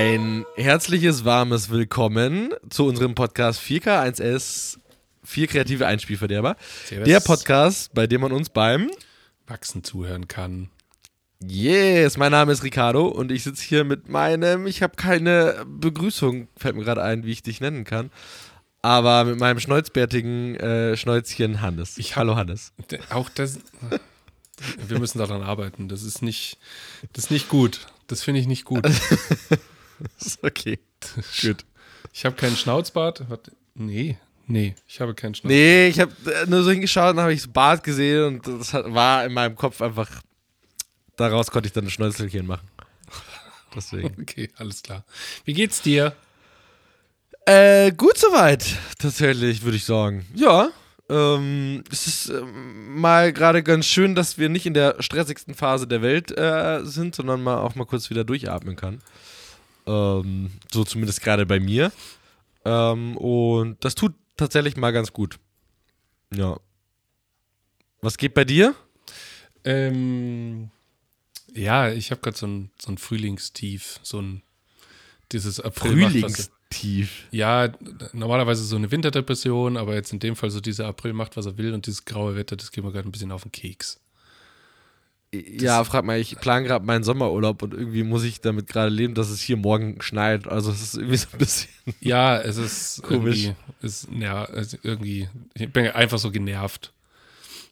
Ein herzliches, warmes Willkommen zu unserem Podcast 4K1S, 4 kreative Einspielverderber. Servus. Der Podcast, bei dem man uns beim Wachsen zuhören kann. Yes, mein Name ist Ricardo und ich sitze hier mit meinem, ich habe keine Begrüßung, fällt mir gerade ein, wie ich dich nennen kann, aber mit meinem schnäuzbärtigen äh, Schnäuzchen Hannes. Ich Hallo Hannes. Auch das. Wir müssen daran arbeiten. Das ist nicht, das ist nicht gut. Das finde ich nicht gut. Ist okay. Gut. Ich habe keinen Schnauzbart. Warte, nee, nee, ich habe keinen Schnauzbart. Nee, ich habe nur so hingeschaut und habe ich das Bart gesehen und das war in meinem Kopf einfach, daraus konnte ich dann ein Schnäuzelchen machen. Deswegen. Okay, alles klar. Wie geht's dir? Äh, gut soweit, tatsächlich, würde ich sagen. Ja, ähm, es ist ähm, mal gerade ganz schön, dass wir nicht in der stressigsten Phase der Welt äh, sind, sondern mal auch mal kurz wieder durchatmen kann. Ähm, so zumindest gerade bei mir. Ähm, und das tut tatsächlich mal ganz gut. Ja. Was geht bei dir? Ähm, ja, ich habe gerade so ein, so ein Frühlingstief, so ein dieses April. Frühlingstief. Ja, normalerweise so eine Winterdepression, aber jetzt in dem Fall so dieser April macht, was er will und dieses graue Wetter, das geht mir gerade ein bisschen auf den Keks. Ja, frag mal, ich plane gerade meinen Sommerurlaub und irgendwie muss ich damit gerade leben, dass es hier morgen schneit. Also es ist irgendwie so ein bisschen. Ja, es ist Komisch. irgendwie, ist, ja, irgendwie, ich bin einfach so genervt.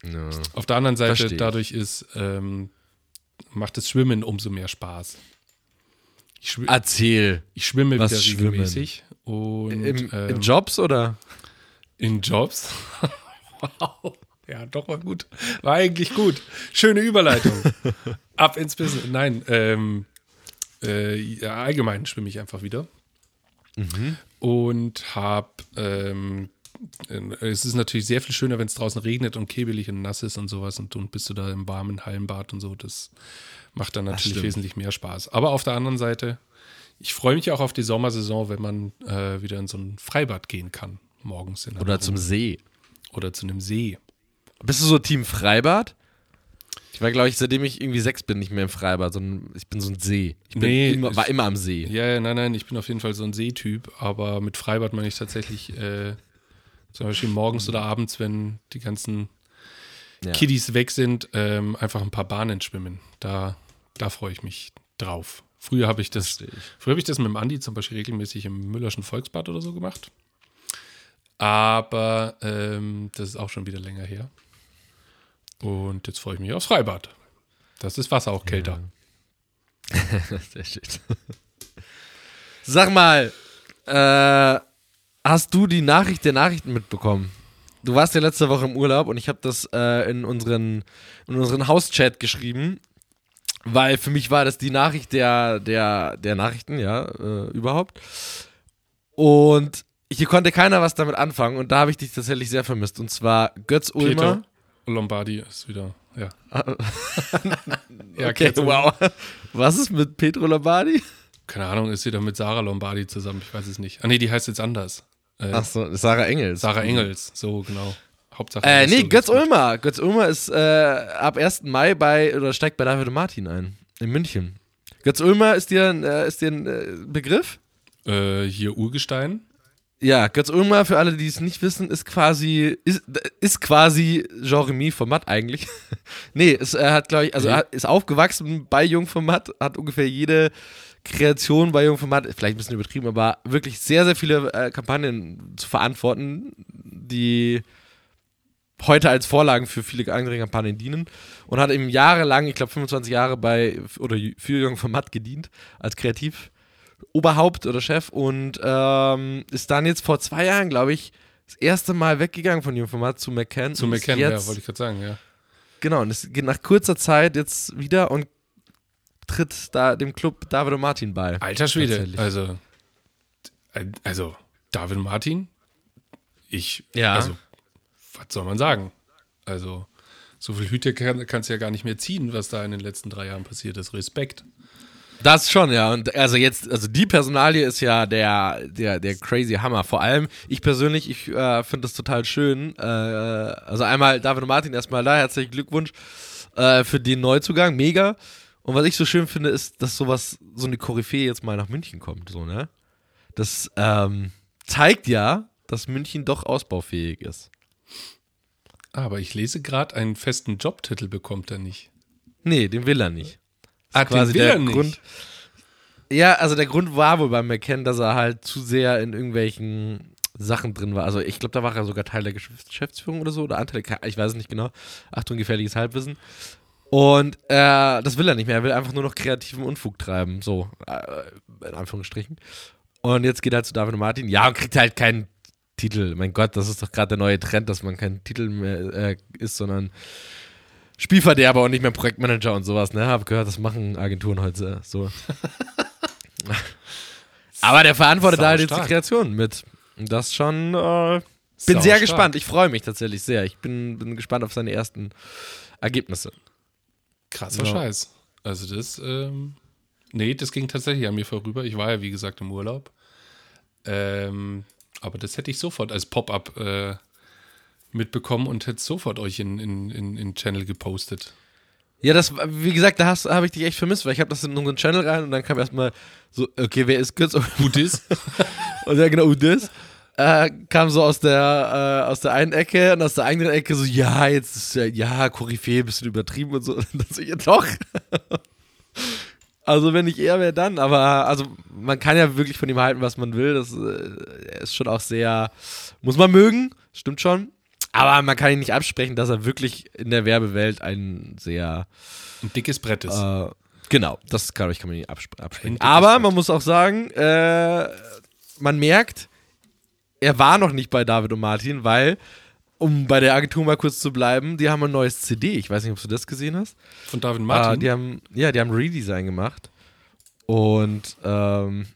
Ja. Auf der anderen Seite, dadurch ist, ähm, macht das Schwimmen umso mehr Spaß. Ich, schw Erzähl. ich schwimme Was wieder schwimmen? regelmäßig. Und Im, ähm, in Jobs oder? In Jobs. wow. Ja, doch war gut. War eigentlich gut. Schöne Überleitung. Ab ins Business. Nein, ähm, äh, ja, allgemein schwimme ich einfach wieder. Und habe, ähm, äh, es ist natürlich sehr viel schöner, wenn es draußen regnet und kebelig und nass ist und sowas und dann bist du da im warmen Hallenbad und so. Das macht dann natürlich wesentlich mehr Spaß. Aber auf der anderen Seite, ich freue mich auch auf die Sommersaison, wenn man äh, wieder in so ein Freibad gehen kann. Morgens Oder zum See? Oder zu einem See. Bist du so Team Freibad? Ich war, glaube ich, seitdem ich irgendwie sechs bin, nicht mehr im Freibad, sondern ich bin so ein See. Ich bin Nee, immer, war immer am See. Ja, ja, nein, nein, ich bin auf jeden Fall so ein Seetyp, aber mit Freibad meine ich tatsächlich äh, zum Beispiel morgens oder abends, wenn die ganzen Ja. Kiddies weg sind, ähm, einfach ein paar Bahnen schwimmen. Da, da freue ich mich drauf. Früher habe ich das, früher habe ich das mit dem Andi zum Beispiel regelmäßig im Müllerschen Volksbad oder so gemacht. Aber ähm, das ist auch schon wieder länger her. Und jetzt freue ich mich aufs Freibad. Das ist Wasser auch kälter. Sehr schön. Sag mal, äh, hast du die Nachricht der Nachrichten mitbekommen? Du warst ja letzte Woche im Urlaub und ich habe das äh, in unseren, in unseren Hauschat geschrieben, weil für mich war das die Nachricht der, der, der Nachrichten, ja, äh, überhaupt. Und hier konnte keiner was damit anfangen und da habe ich dich tatsächlich sehr vermisst. Und zwar Götz Ulmer. Peter Lombardi ist wieder, ja. ja, Okay, wow. Was ist mit Petro Lombardi? Keine Ahnung, ist sie da mit Sarah Lombardi zusammen? Ich weiß es nicht. Ah, nee, die heißt jetzt anders. Äh, Achso, Sarah Engels. Sarah Engels, so genau. Hauptsache. Äh, nee, so Götz. Ulmer. Götz Ulmer ist äh, ab 1. Mai bei, oder steigt bei David Martin ein. In München. Götz Ulmer ist dir, ein, äh, ist dir ein äh, Begriff? Äh, hier Urgestein. Ja, Götz Ulmer, für alle, die es nicht wissen, ist quasi, ist, ist quasi Jean-Remy von Matt eigentlich. nee, es, er hat, glaube ich, also Nee. er ist aufgewachsen bei Jung von Matt, hat ungefähr jede Kreation bei Jung von Matt, vielleicht ein bisschen übertrieben, aber wirklich sehr, sehr viele äh, Kampagnen zu verantworten, die heute als Vorlagen für viele andere Kampagnen dienen und hat eben jahrelang, ich glaube 25 Jahre bei oder für Jung von Matt gedient als Kreativ. Oberhaupt oder Chef und ähm, ist dann jetzt vor zwei Jahren, glaube ich, das erste Mal weggegangen von dem Format zu McCann. Zu und ist McKen, ja, jetzt, wollte ich gerade sagen, ja. Genau, und es geht nach kurzer Zeit jetzt wieder und tritt da dem Club David und Martin bei. Alter Schwede, also, also, David Martin, ich, Ja. also, was soll man sagen? Also, so viel Hüte kann, kannst du ja gar nicht mehr ziehen, was da in den letzten drei Jahren passiert ist. Respekt. Das schon, ja. Und also jetzt, also die Personalie ist ja der, der, der crazy Hammer. Vor allem, ich persönlich, ich äh, finde das total schön. Äh, also einmal David und Martin erstmal da, herzlichen Glückwunsch äh, für den Neuzugang, mega. Und was ich so schön finde, ist, dass sowas, so eine Koryphäe jetzt mal nach München kommt, so, ne? Das ähm, zeigt ja, dass München doch ausbaufähig ist. Aber ich lese gerade, einen festen Jobtitel bekommt er nicht. Nee, den will er nicht. Ah, quasi der er nicht. Grund. Ja, also der Grund war wohl beim McKen, dass er halt zu sehr in irgendwelchen Sachen drin war. Also ich glaube, da war er sogar Teil der Geschäfts- Geschäftsführung oder so oder Anteil, ich weiß es nicht genau. Achtung, gefährliches Halbwissen. Und äh, das will er nicht mehr. Er will einfach nur noch kreativen Unfug treiben. So, äh, in Anführungsstrichen. Und jetzt geht er halt zu David und Martin. Ja, und kriegt halt keinen Titel. Mein Gott, das ist doch gerade der neue Trend, dass man kein Titel mehr äh, ist, sondern Spielverderber und nicht mehr Projektmanager und sowas. Ne, habe gehört, das machen Agenturen heute so. Aber der verantwortet da halt jetzt die. Kreation mit. Und Das schon. Äh, bin sehr gespannt. Ich freue mich tatsächlich sehr. Ich bin, bin gespannt auf seine ersten Ergebnisse. Krasser Ja. Scheiß. Also das, ähm, nee, das ging tatsächlich an mir vorüber. Ich war ja, wie gesagt, im Urlaub. Ähm, aber das hätte ich sofort als Pop-up äh, mitbekommen und hätte sofort euch in, in, in, in Channel gepostet. Ja, das, wie gesagt, da habe ich dich echt vermisst, weil ich habe das in unseren Channel rein und dann kam erstmal so, okay, wer ist Götz? Who dis? Und ja, genau, das. Äh, kam so aus der, äh, aus der einen Ecke und aus der anderen Ecke so, ja, jetzt ist ja, ja, Koryphäe, bisschen übertrieben und so. Und dann so, ja, doch. also, wenn nicht er, wer dann? Aber, also, man kann ja wirklich von ihm halten, was man will. Das äh, ist schon auch sehr, muss man mögen, stimmt schon. Aber man kann ihn nicht absprechen, dass er wirklich in der Werbewelt ein sehr, Ein dickes Brett ist. äh, genau, das glaube ich, kann man nicht absp absprechen. Aber Brett. man muss auch sagen, äh, man merkt, er war noch nicht bei David und Martin, weil, um bei der Agentur mal kurz zu bleiben, die haben ein neues CD. Ich weiß nicht, ob du das gesehen hast. Von David Ah, Martin. die haben, ja, die haben Redesign gemacht. Und ähm,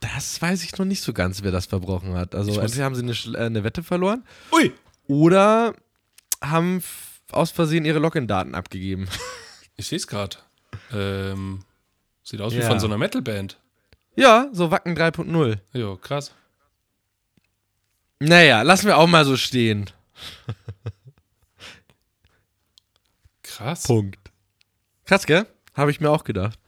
das weiß ich noch nicht so ganz, wer das verbrochen hat. Also entweder haben sie eine, äh, eine Wette verloren Ui! Oder haben aus Versehen ihre Login-Daten abgegeben. Ich sehe es gerade. Ähm, sieht aus wie Ja. von so einer Metalband. ja, so Wacken 3.0. Jo, krass. Naja, lassen wir auch mal so stehen. Krass. Punkt. Krass, gell? Habe ich mir auch gedacht.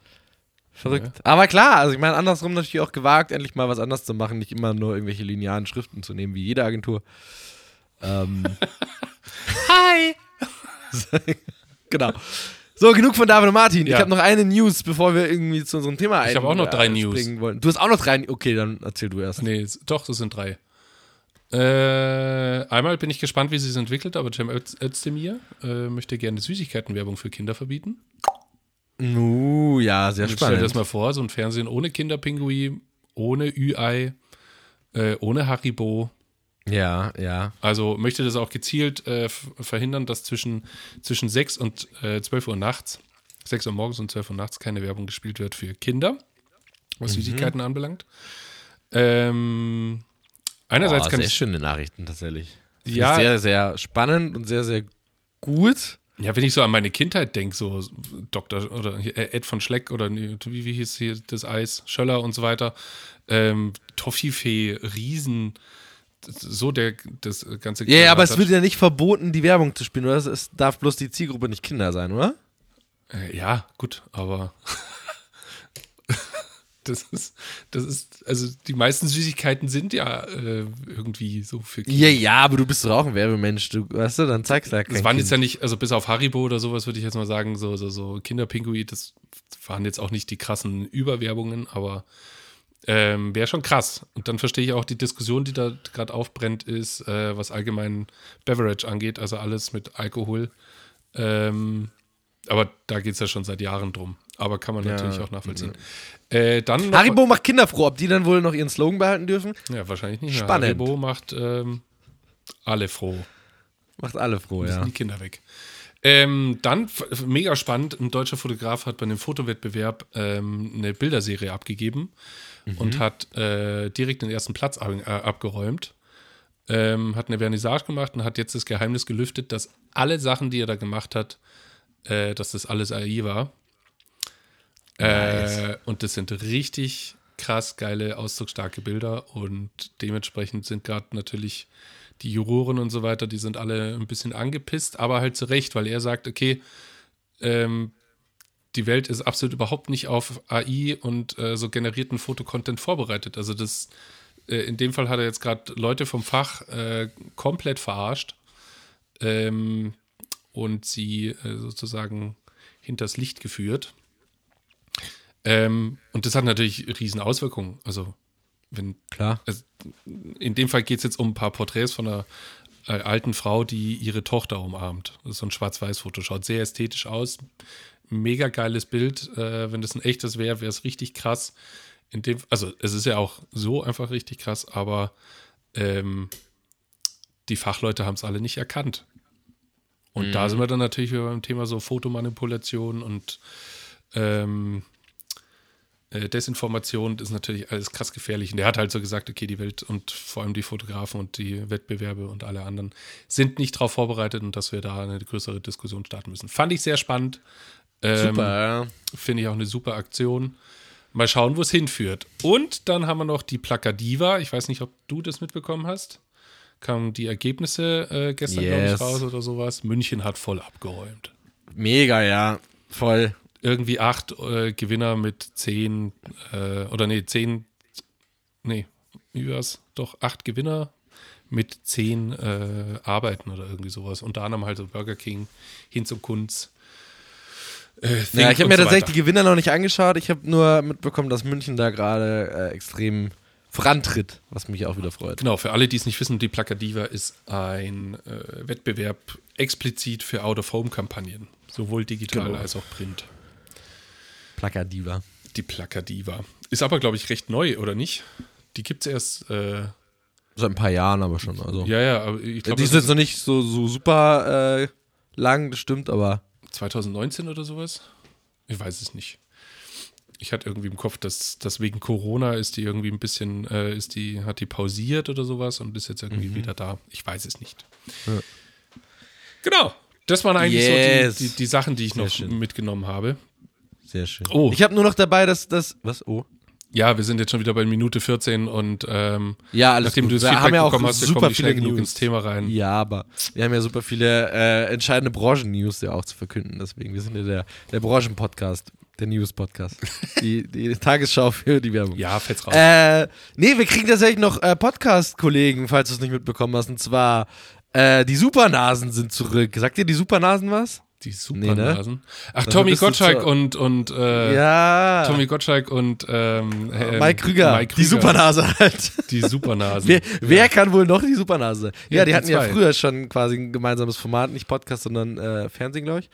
Verrückt. Aber klar, also ich meine, andersrum natürlich auch gewagt, endlich mal was anderes zu machen, nicht immer nur irgendwelche linearen Schriften zu nehmen, wie jede Agentur. Ähm. Hi! genau. So, genug von David und Martin. Ich Ja. habe noch eine News, bevor wir irgendwie zu unserem Thema ein- Ich habe auch noch drei News. Wollen. Du hast auch noch drei. Okay, dann erzähl du erst. Nee, doch, das sind drei. Äh, einmal bin ich gespannt, wie sie es entwickelt, aber Cem Öz- Özdemir äh, möchte gerne Süßigkeitenwerbung für Kinder verbieten. Uh, ja, sehr Jetzt stell dir spannend. das mal vor, so ein Fernsehen ohne Kinderpingui, ohne Ü-Ei, äh, ohne Haribo. Ja, ja. Also möchte das auch gezielt äh, verhindern, dass zwischen, zwischen 6 und äh, 12 Uhr nachts, 6 Uhr morgens und 12 Uhr nachts keine Werbung gespielt wird für Kinder, was Mhm. Süßigkeiten anbelangt. Ähm, einerseits Boah, kann sehr ich schöne Nachrichten tatsächlich. Finde Ja. Sehr, sehr spannend und sehr, sehr gut. Ja, wenn ich so an meine Kindheit denke, so Dr. oder äh, Ed von Schleck oder wie, wie hieß hier das Eis, Schöller und so weiter, ähm, Toffifee, Riesen, so der das ganze Ja, ja, aber es wird ja nicht verboten, die Werbung zu spielen, oder? Es- darf bloß die Zielgruppe nicht Kinder sein, oder? Äh, ja, gut, aber das ist, das ist, also die meisten Süßigkeiten sind ja äh, irgendwie so für Kinder. Ja, ja, aber du bist doch auch ein Werbemensch, du, weißt du, dann zeigst du ja kein Das waren kind. jetzt ja nicht, also bis auf Haribo oder sowas würde ich jetzt mal sagen, so, so, so Kinderpingui, das waren jetzt auch nicht die krassen Überwerbungen, aber ähm, wäre schon krass. Und dann verstehe ich auch die Diskussion, die da gerade aufbrennt, ist, äh, was allgemein Beverage angeht, also alles mit Alkohol. Ähm, aber da geht es ja schon seit Jahren drum. Aber kann man Ja, natürlich auch nachvollziehen. Äh, dann Haribo macht Kinder froh, ob die dann wohl noch ihren Slogan behalten dürfen? Ja, wahrscheinlich nicht. Spannend. Haribo macht ähm, alle froh. Macht alle froh, ja. die Kinder weg. Ähm, dann, mega spannend, ein deutscher Fotograf hat bei einem Fotowettbewerb ähm, eine Bilderserie abgegeben und hat äh, direkt den ersten Platz ab, äh, abgeräumt. Ähm, hat eine Vernissage gemacht und hat jetzt das Geheimnis gelüftet, dass alle Sachen, die er da gemacht hat, äh, dass das alles AI war. Äh, und das sind richtig krass geile, ausdrucksstarke Bilder und dementsprechend sind gerade natürlich die Juroren und so weiter, die sind alle ein bisschen angepisst, aber halt zu Recht, weil er sagt, okay, ähm, die Welt ist absolut überhaupt nicht auf AI und äh, so generierten Fotocontent vorbereitet. Also das, äh, in dem Fall hat er jetzt gerade Leute vom Fach äh, komplett verarscht ähm, und sie äh, sozusagen hinters Licht geführt. Ähm, und das hat natürlich riesen Auswirkungen. Also wenn Klar. also in dem Fall geht es jetzt um ein paar Porträts von einer äh, alten Frau, die ihre Tochter umarmt. Das ist so ein Schwarz-Weiß-Foto. Schaut sehr ästhetisch aus. Mega geiles Bild. Äh, wenn das ein echtes wäre, wäre es richtig krass. In dem, also es ist ja auch so einfach richtig krass, aber ähm, die Fachleute haben es alle nicht erkannt. Und da sind wir dann natürlich wieder beim Thema so Fotomanipulation und ähm, äh, Desinformation das ist natürlich alles krass gefährlich. Und der hat halt so gesagt, okay, die Welt und vor allem die Fotografen und die Wettbewerbe und alle anderen sind nicht darauf vorbereitet und dass wir da eine größere Diskussion starten müssen. Fand ich sehr spannend. Ähm, Super. Finde ich auch eine super Aktion. Mal schauen, wo es hinführt. Und dann haben wir noch die Plakadiva. Ich weiß nicht, ob du das mitbekommen hast. Kamen die Ergebnisse äh, gestern, glaube Yes. ich, raus oder sowas. München hat voll abgeräumt. Mega, ja. Voll. Irgendwie acht äh, Gewinner mit zehn, äh, oder nee, zehn, nee, wie war's? Doch, acht Gewinner mit zehn äh, Arbeiten oder irgendwie sowas. Unter anderem halt so Burger King, Hinz und Kunz. Äh, Ja, Think ich habe mir so tatsächlich die Gewinner noch nicht angeschaut. Ich habe nur mitbekommen, dass München da gerade äh, extrem vorantritt, was mich auch wieder freut. Genau, für alle, die es nicht wissen, die Plakadiva ist ein äh, Wettbewerb explizit für Out-of-Home-Kampagnen. Sowohl digital Genau. als auch print. Plakadiva. Die Plakadiva. Ist aber, glaube ich, recht neu, oder nicht? Die gibt es erst, äh, Seit ein paar Jahren aber schon. Also. ja, ja, aber ich glaube, die ist jetzt noch nicht so, so super äh, lang, das stimmt, aber 2019 oder sowas? Ich weiß es nicht. Ich hatte irgendwie im Kopf, dass, dass wegen Corona ist die irgendwie ein bisschen, äh, ist die, hat die pausiert oder sowas und ist jetzt irgendwie wieder da. Ich weiß es nicht. Ja. Genau. Das waren eigentlich Yes. so die, die, die Sachen, die ich Sehr noch schön. mitgenommen habe. Sehr schön. Oh. Ich habe nur noch dabei, dass das. Was? Oh. Ja, wir sind jetzt schon wieder bei Minute 14 und ähm, Ja, alles nachdem gut. du das Wir Feedback haben ja auch bekommen hast, wir super kommen nicht viele schnell genug ins Thema rein. Ja, aber wir haben ja super viele äh, entscheidende Branchen-News ja auch zu verkünden. Deswegen, wir sind ja der, der Branchen-Podcast, der News-Podcast. die, die Tagesschau für die Werbung. Ja, fällt's raus. Äh, nee, wir kriegen tatsächlich noch äh, Podcast-Kollegen, falls du es nicht mitbekommen hast. Und zwar, äh, die Supernasen sind zurück. Sagt dir die Supernasen was? Die nee, ne? Supernasen. Ach, Dafür Tommy Gottschalk zu- und, und äh, ja. Tommy Gottschalk und ähm, ähm, Mike Krüger. Mike Die Supernase halt. Die Supernasen. Wer, wer kann wohl noch die Supernase sein? Ja, Ja, die die hatten ja zwei. früher schon quasi ein gemeinsames Format, nicht Podcast, sondern äh, Fernsehen, glaube ich.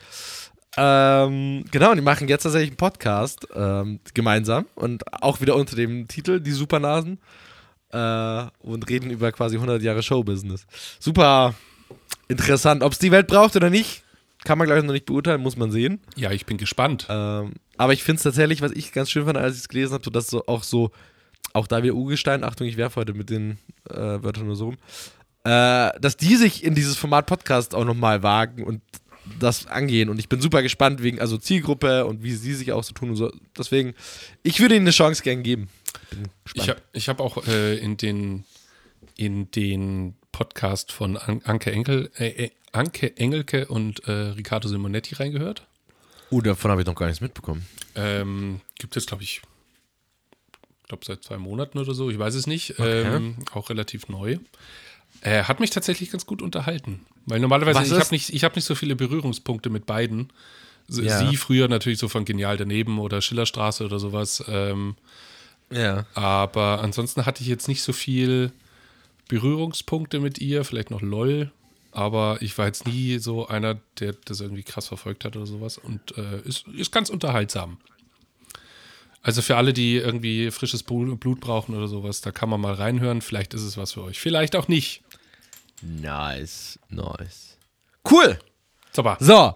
Ähm, genau, und die machen jetzt tatsächlich einen Podcast ähm, gemeinsam und auch wieder unter dem Titel Die Supernasen äh, und reden über quasi 100 Jahre Showbusiness. Super interessant. Ob es die Welt braucht oder nicht, kann man, glaube ich, noch nicht beurteilen, muss man sehen. Ja, ich bin gespannt. Ähm, aber ich finde es tatsächlich, was ich ganz schön fand, als ich es gelesen habe, so dass so auch so, auch da wir Urgestein, Achtung, ich werfe heute mit den äh, Wörtern nur so rum, äh, dass die sich in dieses Format Podcast auch nochmal wagen und das angehen. Und ich bin super gespannt wegen, also Zielgruppe und wie sie sich auch so tun und so. Deswegen, ich würde ihnen eine Chance gern geben. Ich habe ich hab auch äh, in den in den Podcast von An Anke Enkel, äh, äh, Anke Engelke und äh, Riccardo Simonetti reingehört. Oh, davon habe ich noch gar nichts mitbekommen. Ähm, gibt es, glaube ich, glaube seit zwei Monaten oder so, ich weiß es nicht. Okay. Ähm, auch relativ neu. Äh, hat mich tatsächlich ganz gut unterhalten. Weil normalerweise, Was ich habe nicht, ich hab nicht so viele Berührungspunkte mit beiden. So- Ja. Sie früher natürlich so von Genial daneben oder Schillerstraße oder sowas. Ähm, Ja. aber ansonsten hatte ich jetzt nicht so viel Berührungspunkte mit ihr, vielleicht noch LOL, aber ich war jetzt nie so einer, der das irgendwie krass verfolgt hat oder sowas und äh, ist, ist ganz unterhaltsam. Also für alle, die irgendwie frisches Blu- Blut brauchen oder sowas, da kann man mal reinhören. Vielleicht ist es was für euch. Vielleicht auch nicht. Nice, nice. Cool. Super. So,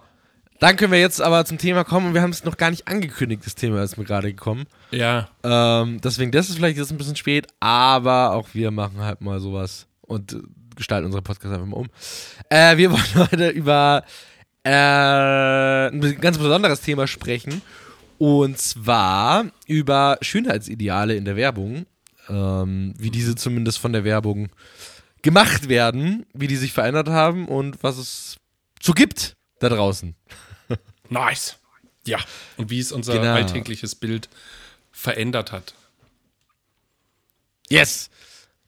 dann können wir jetzt aber zum Thema kommen. Und wir haben es noch gar nicht angekündigt, das Thema ist mir gerade gekommen. Ja, Ähm, deswegen, das ist vielleicht jetzt ein bisschen spät, aber auch wir machen halt mal sowas und gestalten unsere Podcast einfach mal um. Äh, wir wollen heute über äh, ein ganz besonderes Thema sprechen. Und zwar über Schönheitsideale in der Werbung. Ähm, wie diese zumindest von der Werbung gemacht werden, wie die sich verändert haben und was es so gibt da draußen. Nice. Ja, und wie es unser Genau. alltägliches Bild verändert hat. Yes.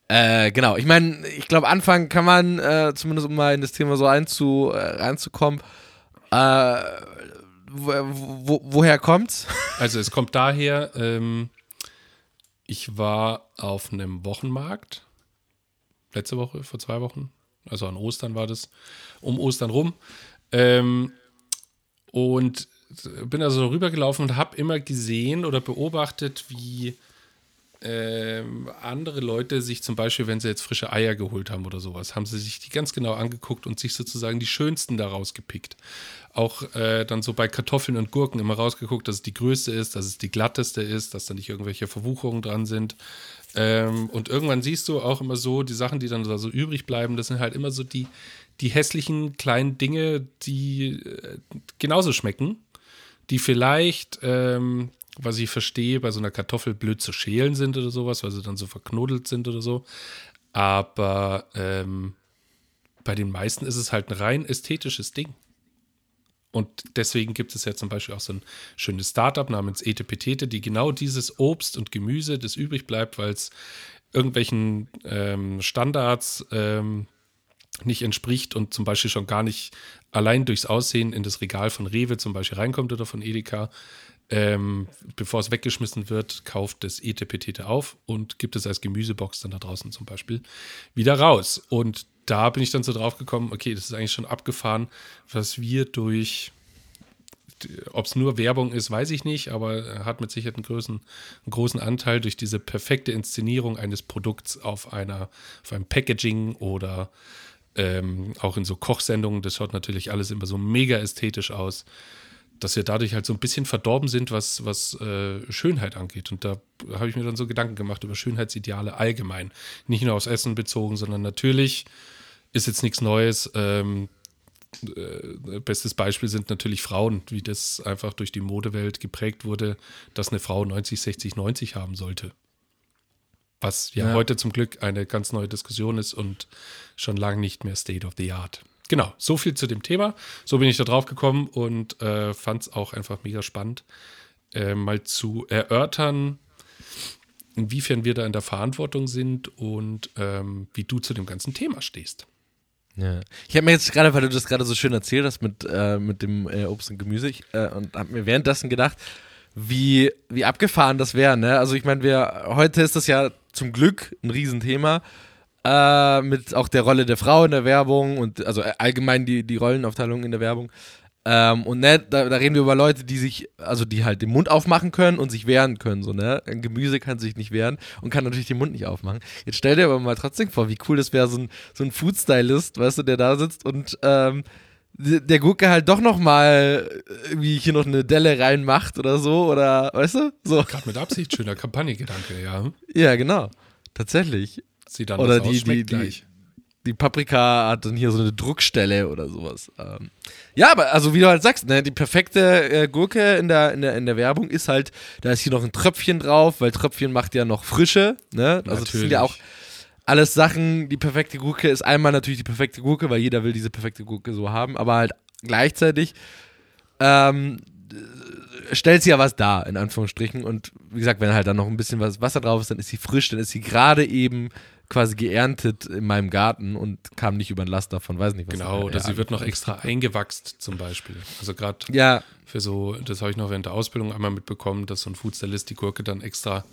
Äh, genau. Ich meine, ich glaube, anfangen kann man, äh, zumindest um mal in das Thema so einzu, äh, reinzukommen. Äh, wo, wo, woher kommt's? Also es kommt daher, ähm, ich war auf einem Wochenmarkt, letzte Woche, vor zwei Wochen, also an Ostern war das, um Ostern rum. Ähm, und bin also rübergelaufen und habe immer gesehen oder beobachtet, wie ähm, andere Leute sich zum Beispiel, wenn sie jetzt frische Eier geholt haben oder sowas, haben sie sich die ganz genau angeguckt und sich sozusagen die schönsten daraus gepickt. Auch äh, dann so bei Kartoffeln und Gurken immer rausgeguckt, dass es die größte ist, dass es die glatteste ist, dass da nicht irgendwelche Verwucherungen dran sind. Ähm, und irgendwann siehst du auch immer so, die Sachen, die dann da so übrig bleiben, das sind halt immer so die, die hässlichen kleinen Dinge, die äh, genauso schmecken, die vielleicht, ähm, was ich verstehe, bei so einer Kartoffel blöd zu schälen sind oder sowas, weil sie dann so verknodelt sind oder so. Aber ähm, bei den meisten ist es halt ein rein ästhetisches Ding. Und deswegen gibt es ja zum Beispiel auch so ein schönes Startup namens Etepetete, die genau dieses Obst und Gemüse, das übrig bleibt, weil es irgendwelchen ähm, Standards ähm, nicht entspricht und zum Beispiel schon gar nicht allein durchs Aussehen in das Regal von Rewe zum Beispiel reinkommt oder von Edeka, ähm, bevor es weggeschmissen wird, kauft das Etepetete auf und gibt es als Gemüsebox dann da draußen zum Beispiel wieder raus. Und da bin ich dann so drauf gekommen, okay, das ist eigentlich schon abgefahren, was wir durch, ob es nur Werbung ist, weiß ich nicht, aber hat mit Sicherheit einen großen, einen großen Anteil durch diese perfekte Inszenierung eines Produkts auf einer, auf einem Packaging oder ähm, auch in so Kochsendungen, das schaut natürlich alles immer so mega ästhetisch aus, dass wir dadurch halt so ein bisschen verdorben sind, was, was äh, Schönheit angeht. Und da habe ich mir dann so Gedanken gemacht über Schönheitsideale allgemein. Nicht nur aufs Essen bezogen, sondern natürlich ist jetzt nichts Neues. Ähm, äh, bestes Beispiel sind natürlich Frauen, wie das einfach durch die Modewelt geprägt wurde, dass eine Frau 90, 60, 90 haben sollte. Was ja, Ja. heute zum Glück eine ganz neue Diskussion ist und schon lange nicht mehr State of the Art. Genau, so viel zu dem Thema. So bin ich da drauf gekommen und äh, fand es auch einfach mega spannend, äh, mal zu erörtern, inwiefern wir da in der Verantwortung sind und ähm, wie du zu dem ganzen Thema stehst. Ja. Ich habe mir jetzt gerade, weil du das gerade so schön erzählt hast mit, äh, mit dem äh, Obst und Gemüse, ich, äh, und habe mir währenddessen gedacht, wie, wie abgefahren das wäre. Ne? Also ich meine, wir heute ist das ja zum Glück ein Riesenthema äh, mit auch der Rolle der Frau in der Werbung und also äh, allgemein die, die Rollenaufteilung in der Werbung. Ähm, und ne, da, da reden wir über Leute, die sich, also die halt den Mund aufmachen können und sich wehren können. So, ne? Ein Gemüse kann sich nicht wehren und kann natürlich den Mund nicht aufmachen. Jetzt stell dir aber mal trotzdem vor, wie cool das wäre, so ein, so ein Food-Stylist, weißt du, der da sitzt und ähm, der Gurke halt doch noch mal irgendwie hier noch eine Delle reinmacht oder so, oder, weißt du? So. Gerade mit Absicht, schöner Kampagnengedanke, ja. Ja, genau. Tatsächlich. Sieht dann Oder aus, die, die, schmeckt die, gleich. die Paprika hat dann hier so eine Druckstelle oder sowas. Ähm, ja, aber also wie du halt sagst, ne, die perfekte äh, Gurke in der, in, der, in der Werbung ist halt, da ist hier noch ein Tröpfchen drauf, weil Tröpfchen macht ja noch Frische, ne? Also das sind ja auch alles Sachen, die perfekte Gurke ist einmal natürlich die perfekte Gurke, weil jeder will diese perfekte Gurke so haben, aber halt gleichzeitig ähm, äh, stellt sie ja was dar, in Anführungsstrichen. Und wie gesagt, wenn halt dann noch ein bisschen was Wasser drauf ist, dann ist sie frisch, dann ist sie gerade eben quasi geerntet in meinem Garten und kam nicht über ein Laster von, weiß nicht was. Genau, oder sie wird noch extra eingewachst zum Beispiel. Also gerade Ja, für so, das habe ich noch während der Ausbildung einmal mitbekommen, dass so ein Foodstylist die Gurke dann extra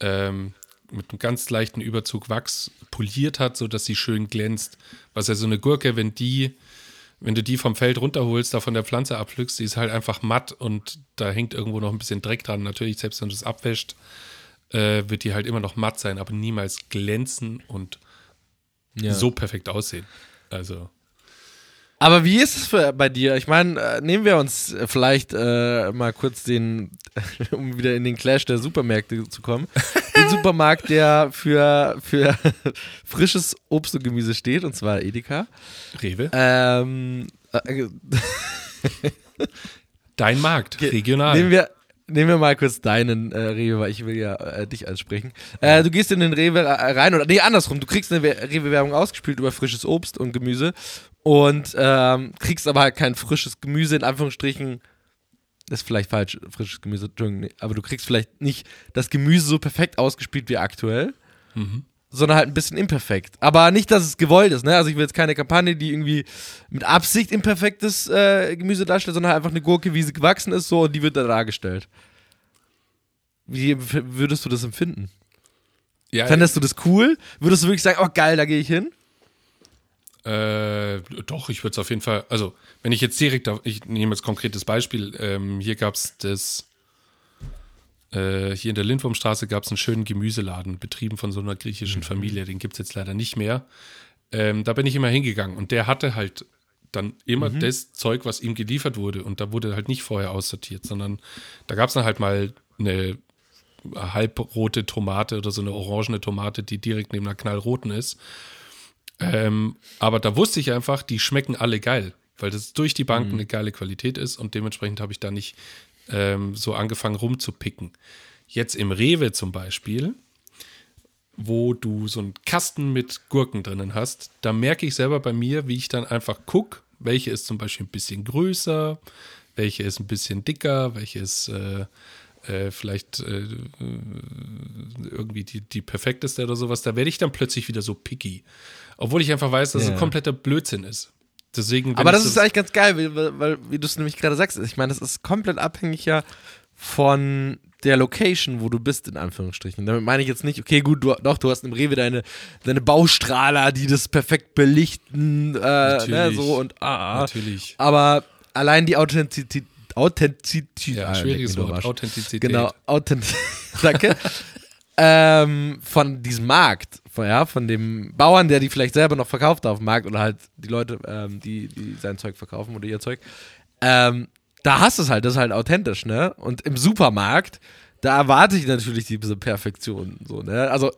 ähm, mit einem ganz leichten Überzug Wachs poliert hat, sodass sie schön glänzt. Was ja so eine Gurke, wenn die, wenn du die vom Feld runterholst, da von der Pflanze abpflückst, die ist halt einfach matt und da hängt irgendwo noch ein bisschen Dreck dran. Natürlich, selbst wenn du es abwäscht, äh, wird die halt immer noch matt sein, aber niemals glänzen und ja. so perfekt aussehen. Also, Aber wie ist es für, bei dir? Ich meine, äh, nehmen wir uns äh, vielleicht äh, mal kurz den, um wieder in den Clash der Supermärkte zu kommen, den Supermarkt, der für, für frisches Obst und Gemüse steht, und zwar Edeka. Rewe, Ähm, äh, dein Markt, regional. Nehmen wir, nehmen wir mal kurz deinen äh, Rewe, weil ich will ja äh, dich ansprechen. Äh, du gehst in den Rewe äh, rein, oder nee, andersrum, du kriegst eine We- Rewe-Werbung ausgespielt über frisches Obst und Gemüse und ähm, kriegst aber halt kein frisches Gemüse, in Anführungsstrichen, Das ist vielleicht falsch, frisches Gemüse, Entschuldigung, aber du kriegst vielleicht nicht das Gemüse so perfekt ausgespielt wie aktuell, Mhm. sondern halt ein bisschen imperfekt. Aber nicht, dass es gewollt ist, ne? Also ich will jetzt keine Kampagne, die irgendwie mit Absicht imperfektes äh, Gemüse darstellt, sondern halt einfach eine Gurke, wie sie gewachsen ist, so und die wird da dargestellt. Wie würdest du das empfinden? Ja, Fändest du das cool? Würdest du wirklich sagen, oh geil, da gehe ich hin? Äh, doch, ich würde es auf jeden Fall, also wenn ich jetzt direkt, auf, ich nehme jetzt konkretes Beispiel, ähm, hier gab es das, äh, hier in der Lindwurmstraße gab es einen schönen Gemüseladen, betrieben von so einer griechischen Familie, den gibt es jetzt leider nicht mehr. Ähm, da bin ich immer hingegangen und der hatte halt dann immer das Zeug, was ihm geliefert wurde und da wurde halt nicht vorher aussortiert, sondern da gab es dann halt mal eine halbrote Tomate oder so eine orangene Tomate, die direkt neben einer knallroten ist. Ähm, aber da wusste ich einfach, die schmecken alle geil, weil das durch die Bank eine geile Qualität ist und dementsprechend habe ich da nicht ähm, so angefangen rumzupicken. Jetzt im Rewe zum Beispiel, wo du so einen Kasten mit Gurken drinnen hast, da merke ich selber bei mir, wie ich dann einfach gucke, welche ist zum Beispiel ein bisschen größer, welche ist ein bisschen dicker, welche ist äh, äh, vielleicht äh, irgendwie die, die perfekteste oder sowas. Da werde ich dann plötzlich wieder so picky. Obwohl ich einfach weiß, dass Ja. es kompletter Blödsinn ist. Deswegen, Aber das ist eigentlich ganz geil, weil, weil, wie du es nämlich gerade sagst, ich meine, das ist komplett abhängig ja von der Location, wo du bist, in Anführungsstrichen. Damit meine ich jetzt nicht, okay, gut, du, doch, du hast im Rewe deine, deine Baustrahler, die das perfekt belichten, äh, ne, Natürlich. so und ah, ah. Natürlich. Aber allein die Authentizität, Authentizität, Ja, ah, schwieriges Wort. Authentizität. Genau, Authentizität. Danke. Ähm, von diesem Markt, von, ja, von dem Bauern, der die vielleicht selber noch verkauft auf dem Markt oder halt die Leute, ähm, die, die sein Zeug verkaufen oder ihr Zeug. Ähm, da hast du es halt, das ist halt authentisch, ne? Und im Supermarkt, da erwarte ich natürlich diese Perfektion, so, ne? Also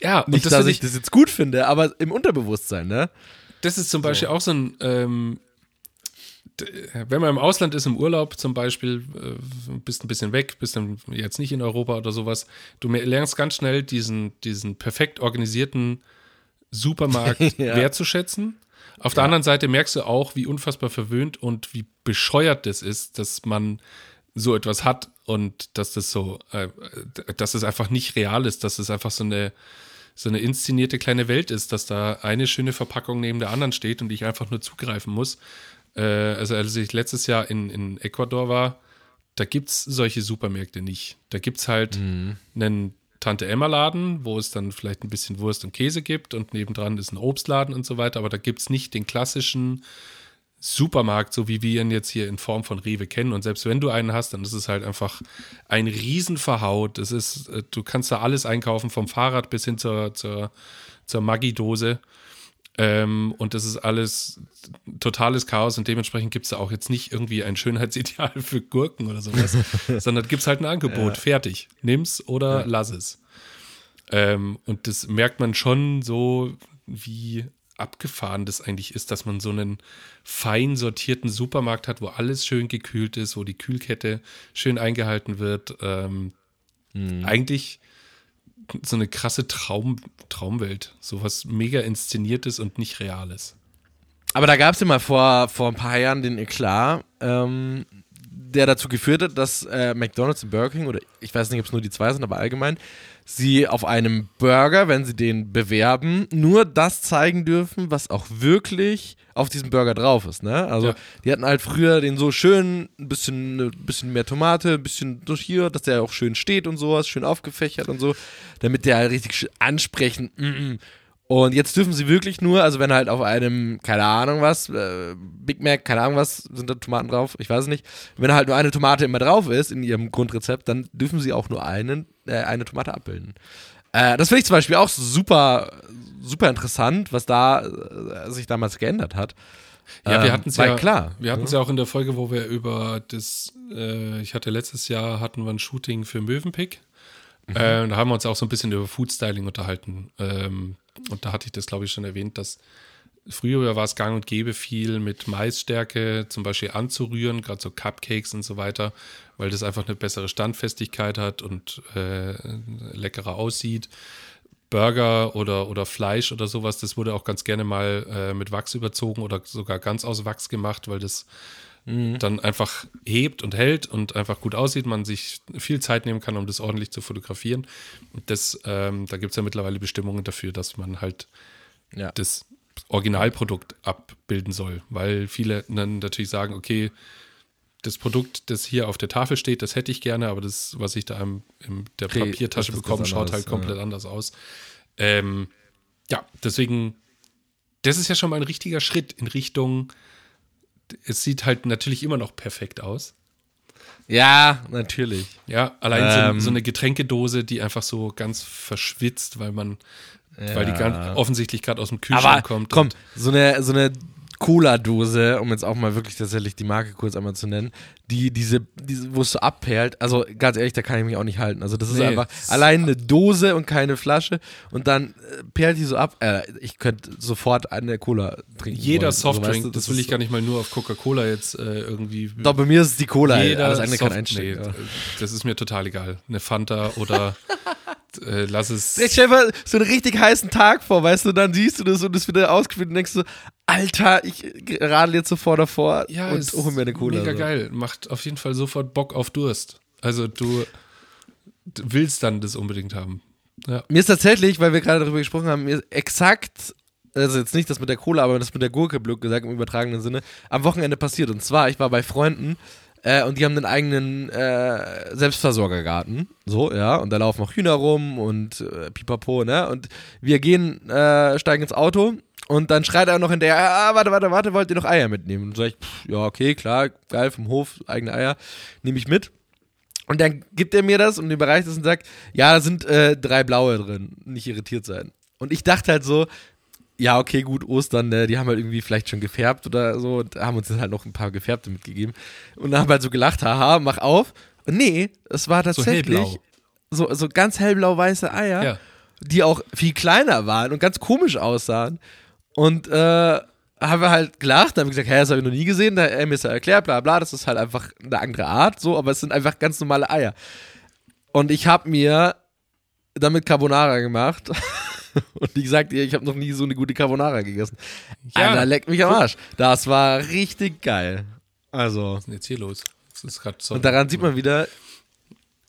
Ja, nicht, das, dass finde ich das jetzt gut finde, aber im Unterbewusstsein, ne? das ist zum Beispiel auch so ein, ähm, wenn man im Ausland ist, im Urlaub zum Beispiel, äh, bist ein bisschen weg, bist dann jetzt nicht in Europa oder sowas, du lernst ganz schnell diesen, diesen perfekt organisierten Supermarkt Ja. wertzuschätzen. Auf der anderen Seite merkst du auch, wie unfassbar verwöhnt und wie bescheuert das ist, dass man so etwas hat und dass das so, äh, dass es einfach nicht real ist, dass es einfach so eine, so eine inszenierte kleine Welt ist, dass da eine schöne Verpackung neben der anderen steht und ich einfach nur zugreifen muss. Äh, also als ich letztes Jahr in, in Ecuador war, da gibt es solche Supermärkte nicht. Da gibt es halt einen Tante-Emma-Laden, wo es dann vielleicht ein bisschen Wurst und Käse gibt und nebendran ist ein Obstladen und so weiter, aber da gibt es nicht den klassischen Supermarkt, so wie wir ihn jetzt hier in Form von Rewe kennen. Und selbst wenn du einen hast, dann ist es halt einfach ein Riesenverhaut. Das ist, äh, du kannst da alles einkaufen, vom Fahrrad bis hin zur, zur, zur Maggi-Dose. Ähm, und das ist alles totales Chaos und dementsprechend gibt es da auch jetzt nicht irgendwie ein Schönheitsideal für Gurken oder sowas, sondern gibt es halt ein Angebot, fertig. Nimm's oder lass es. Ähm, und das merkt man schon so, wie abgefahren das eigentlich ist, dass man so einen fein sortierten Supermarkt hat, wo alles schön gekühlt ist, wo die Kühlkette schön eingehalten wird. Ähm, Eigentlich so eine krasse Traum, Traumwelt. Sowas mega inszeniertes und nicht reales. Aber da gab es ja mal vor, vor ein paar Jahren den Eklat, ähm, der dazu geführt hat, dass äh, McDonalds und Burger King, oder ich weiß nicht, ob es nur die zwei sind, aber allgemein, sie auf einem Burger, wenn sie den bewerben, nur das zeigen dürfen, was auch wirklich auf diesem Burger drauf ist. Ne? Also Ja. die hatten halt früher den so schön, ein bisschen, ein bisschen mehr Tomate, ein bisschen durch hier, dass der auch schön steht und sowas, schön aufgefächert und so, damit der halt richtig ansprechend mm, mm. Und jetzt dürfen sie wirklich nur, also wenn halt auf einem, keine Ahnung was, äh, Big Mac, keine Ahnung was, sind da Tomaten drauf, ich weiß es nicht. Wenn halt nur eine Tomate immer drauf ist in ihrem Grundrezept, dann dürfen sie auch nur einen, äh, eine Tomate abbilden. Äh, das finde ich zum Beispiel auch super, super interessant, was da äh, sich damals geändert hat. Ja, wir Ähm, hatten es weil ja, klar. Wir hatten es ja auch in der Folge, wo wir über das, äh, ich hatte letztes Jahr hatten wir ein Shooting für Mövenpick. Mhm. Äh, da haben wir uns auch so ein bisschen über Foodstyling unterhalten. Ähm, und da hatte ich das, glaube ich, schon erwähnt, dass früher war es gang und gäbe viel mit Maisstärke zum Beispiel anzurühren, gerade so Cupcakes und so weiter, weil das einfach eine bessere Standfestigkeit hat und äh, leckerer aussieht. Burger oder, oder Fleisch oder sowas, das wurde auch ganz gerne mal äh, mit Wachs überzogen oder sogar ganz aus Wachs gemacht, weil das dann einfach hebt und hält und einfach gut aussieht, man sich viel Zeit nehmen kann, um das ordentlich zu fotografieren. Und das, ähm, da gibt es ja mittlerweile Bestimmungen dafür, dass man halt Ja. das Originalprodukt abbilden soll, weil viele dann natürlich sagen, okay, das Produkt, das hier auf der Tafel steht, das hätte ich gerne, aber das, was ich da im, in der Krieg- Papiertasche bekomme, schaut halt komplett ja. anders aus. Ähm, ja, deswegen, das ist ja schon mal ein richtiger Schritt in Richtung, es sieht halt natürlich immer noch perfekt aus. Ja, natürlich. Ja, allein Ähm. so, so eine Getränkedose, die einfach so ganz verschwitzt, weil man, weil die Ja. ganz offensichtlich gerade aus dem Kühlschrank Aber kommt. komm, so eine, so eine Cola-Dose, um jetzt auch mal wirklich tatsächlich die Marke kurz einmal zu nennen, die diese, diese wo es so abperlt, also ganz ehrlich, da kann ich mich auch nicht halten. Also das ist Nee, einfach das- allein eine Dose und keine Flasche und dann äh, perlt die so ab. Äh, ich könnte sofort eine Cola trinken. Jeder wollen. Softdrink, Also, weißt du, das will ich gar nicht mal nur auf Coca-Cola jetzt äh, irgendwie. Doch, bei mir ist es die Cola. Jeder Alles andere kann Soft- einstecken. nee, ja. Das ist mir total egal. Eine Fanta oder äh, lass es. Ich stell mal so einen richtig heißen Tag vor, weißt du, dann siehst du das und es wieder ausgeführt und denkst so, Alter, ich radel jetzt sofort davor Ja, und hol mir eine Cola. Mega so. geil. Macht auf jeden Fall sofort Bock auf Durst. Also du, du willst dann das unbedingt haben. Ja. Mir ist tatsächlich, weil wir gerade darüber gesprochen haben, mir ist exakt, also jetzt nicht das mit der Cola, aber das mit der Gurke, blöd gesagt, im übertragenen Sinne, am Wochenende passiert. Und zwar, ich war bei Freunden äh, und die haben einen eigenen äh, Selbstversorgergarten. So, ja, und da laufen auch Hühner rum und äh, pipapo, ne? Und wir gehen, äh, steigen ins Auto und dann schreit er noch hinterher, ah, warte, warte, warte, wollt ihr noch Eier mitnehmen? Und sag ich, pff, ja, okay, klar, geil, vom Hof, eigene Eier, nehme ich mit. Und dann gibt er mir das und überreicht es und sagt, ja, da sind äh, drei blaue drin, nicht irritiert sein. Und ich dachte halt so, ja, okay, gut, Ostern, ne, die haben halt irgendwie vielleicht schon gefärbt oder so und haben uns dann halt noch ein paar gefärbte mitgegeben. Und dann haben wir halt so gelacht, haha, mach auf. Und nee, es war tatsächlich hellblau. so, so ganz hellblau-weiße Eier, Ja. die auch viel kleiner waren und ganz komisch aussahen. Und äh, haben wir halt gelacht, haben gesagt, hä, das habe ich noch nie gesehen, da er mir das ja erklärt, bla bla, das ist halt einfach eine andere Art, so, aber es sind einfach ganz normale Eier. Und ich habe mir damit Carbonara gemacht. Und wie gesagt, ich habe noch nie so eine gute Carbonara gegessen. Ja. Alter, leck mich am Arsch. Das war richtig geil. Also, Was ist denn jetzt hier los? Das ist gerade so. und daran sieht man wieder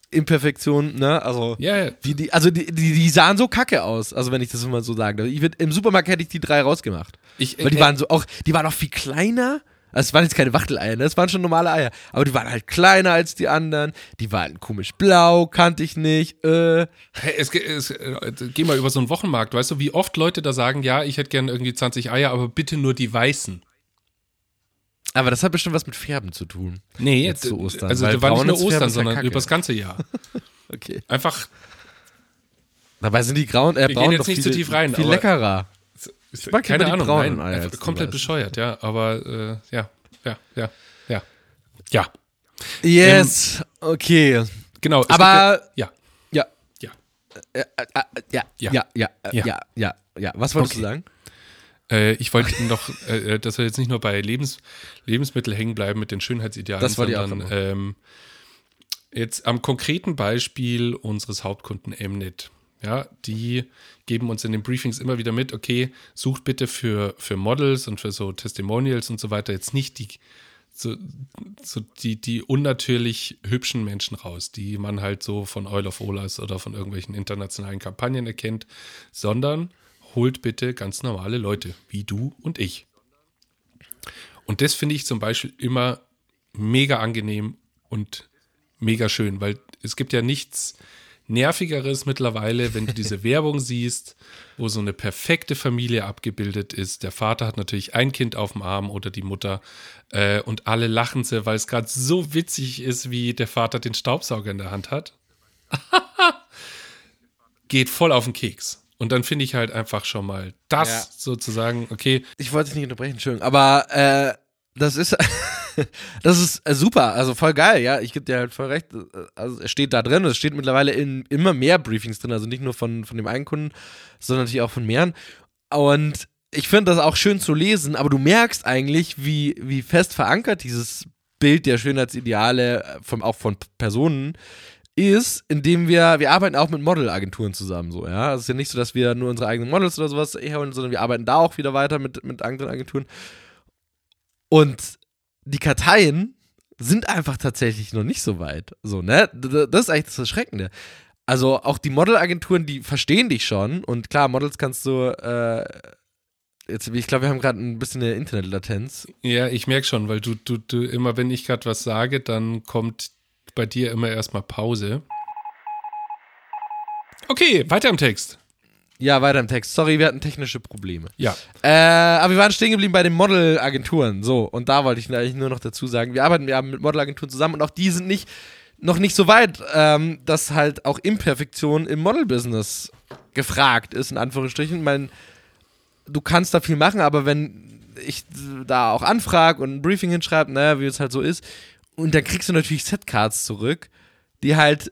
Imperfektion, ne? Also, Ja, ja. wie die, also die, die, die sahen so kacke aus, also wenn ich das mal so sagen darf. Ich würd, Im Supermarkt hätte ich die drei rausgemacht. Ich, Weil die äh, waren so auch, die waren auch viel kleiner. Also es waren jetzt keine Wachteleier, ne? Es waren schon normale Eier. Aber die waren halt kleiner als die anderen. Die waren komisch blau, kannte ich nicht. Äh. Hey, es, es, äh, geh mal über so einen Wochenmarkt, weißt du, wie oft Leute da sagen, ja, ich hätte gerne irgendwie 20 Eier, aber bitte nur die weißen. Aber das hat bestimmt was mit Färben zu tun. Nee, Jetzt zu Ostern, Also das war nicht nur Ostern, sondern Kacke. übers ganze Jahr. Okay. Einfach, Dabei sind die grauen, äh, Wir braun gehen jetzt doch nicht viel, zu tief rein, viel aber- leckerer. mag keine lieber die Ahnung, braunen nein, einfach die komplett bescheuert, ja, aber äh, ja, ja, ja, ja, ja, Yes, okay. genau. Aber- gibt ja, Ja. ja, Äh, äh, äh, ja, Ja. ja, ja, Ja. ja, ja, ja. Was wolltest Okay. du sagen? Äh, ich wollte noch, äh, dass wir jetzt nicht nur bei Lebens Lebensmittel hängen bleiben mit den Schönheitsidealen, Das ich auch sondern ähm, jetzt am konkreten Beispiel unseres Hauptkunden Mnet. Ja, die geben uns in den Briefings immer wieder mit, okay, sucht bitte für, für Models und für so Testimonials und so weiter jetzt nicht die, so, so die, die unnatürlich hübschen Menschen raus, die man halt so von Oil of Olas oder von irgendwelchen internationalen Kampagnen erkennt, sondern holt bitte ganz normale Leute, wie du und ich. Und das finde ich zum Beispiel immer mega angenehm und mega schön, weil es gibt ja nichts Nervigeres mittlerweile, wenn du diese Werbung siehst, wo so eine perfekte Familie abgebildet ist. Der Vater hat natürlich ein Kind auf dem Arm oder die Mutter äh, und alle lachen sie, weil es gerade so witzig ist, wie der Vater den Staubsauger in der Hand hat. Geht voll auf den Keks. Und dann finde ich halt einfach schon mal das Ja. sozusagen, okay, Ich wollte dich nicht unterbrechen, Entschuldigung. Aber äh, das ist das ist äh, super, also voll geil, ja. Ich gebe dir halt voll recht. äh, Also es steht da drin, es steht mittlerweile in immer mehr Briefings drin, also nicht nur von, von dem einen Kunden, sondern natürlich auch von mehreren. Und ich finde das auch schön zu lesen, aber du merkst eigentlich, wie, wie fest verankert dieses Bild der Schönheitsideale äh, von, auch von Personen ist, indem wir, wir arbeiten auch mit Modelagenturen zusammen, so, ja. Es ist ja nicht so, dass wir nur unsere eigenen Models oder sowas herholen, sondern wir arbeiten da auch wieder weiter mit, mit anderen Agenturen. Und die Karteien sind einfach tatsächlich noch nicht so weit. So, ne? Das ist eigentlich das Erschreckende. Also auch die Modelagenturen, die verstehen dich schon. Und klar, Models kannst du, äh, jetzt, ich glaube, wir haben gerade ein bisschen eine Internetlatenz. Ja, ich merke schon, weil du, du, du, immer wenn ich gerade was sage, dann kommt bei dir immer erstmal Pause. Okay, weiter im Text. Ja, weiter im Text. Sorry, wir hatten technische Probleme. Ja. Äh, aber wir waren stehen geblieben bei den Modelagenturen. So, und da wollte ich eigentlich nur noch dazu sagen, wir arbeiten ja mit Modelagenturen zusammen und auch die sind nicht, noch nicht so weit, ähm, dass halt auch Imperfektion im Model-Business gefragt ist, in Anführungsstrichen. Ich meine, du kannst da viel machen, aber wenn ich da auch anfrage und ein Briefing hinschreibe, naja, wie es halt so ist, und dann kriegst du natürlich Setcards zurück, die halt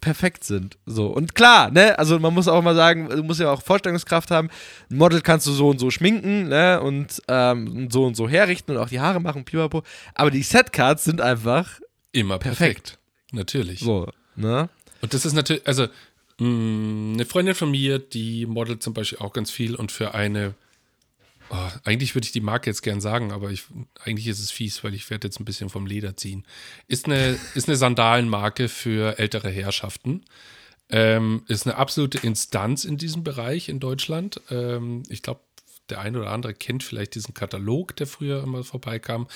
perfekt sind. So. Und klar, ne, also man muss auch mal sagen, du musst ja auch Vorstellungskraft haben. Ein Model kannst du so und so schminken, ne, und ähm, so und so herrichten und auch die Haare machen, pipapo. Aber die Setcards sind einfach immer perfekt. perfekt. Natürlich. So, ne? Und das ist natürlich, also mh, mm, eine Freundin von mir, die modelt zum Beispiel auch ganz viel und für eine Oh, eigentlich würde ich die Marke jetzt gern sagen, aber ich, eigentlich ist es fies, weil ich werde jetzt ein bisschen vom Leder ziehen. Ist eine, ist eine Sandalenmarke für ältere Herrschaften. Ähm, ist eine absolute Instanz in diesem Bereich in Deutschland. Ähm, ich glaube, der eine oder andere kennt vielleicht diesen Katalog, der früher immer vorbeikam.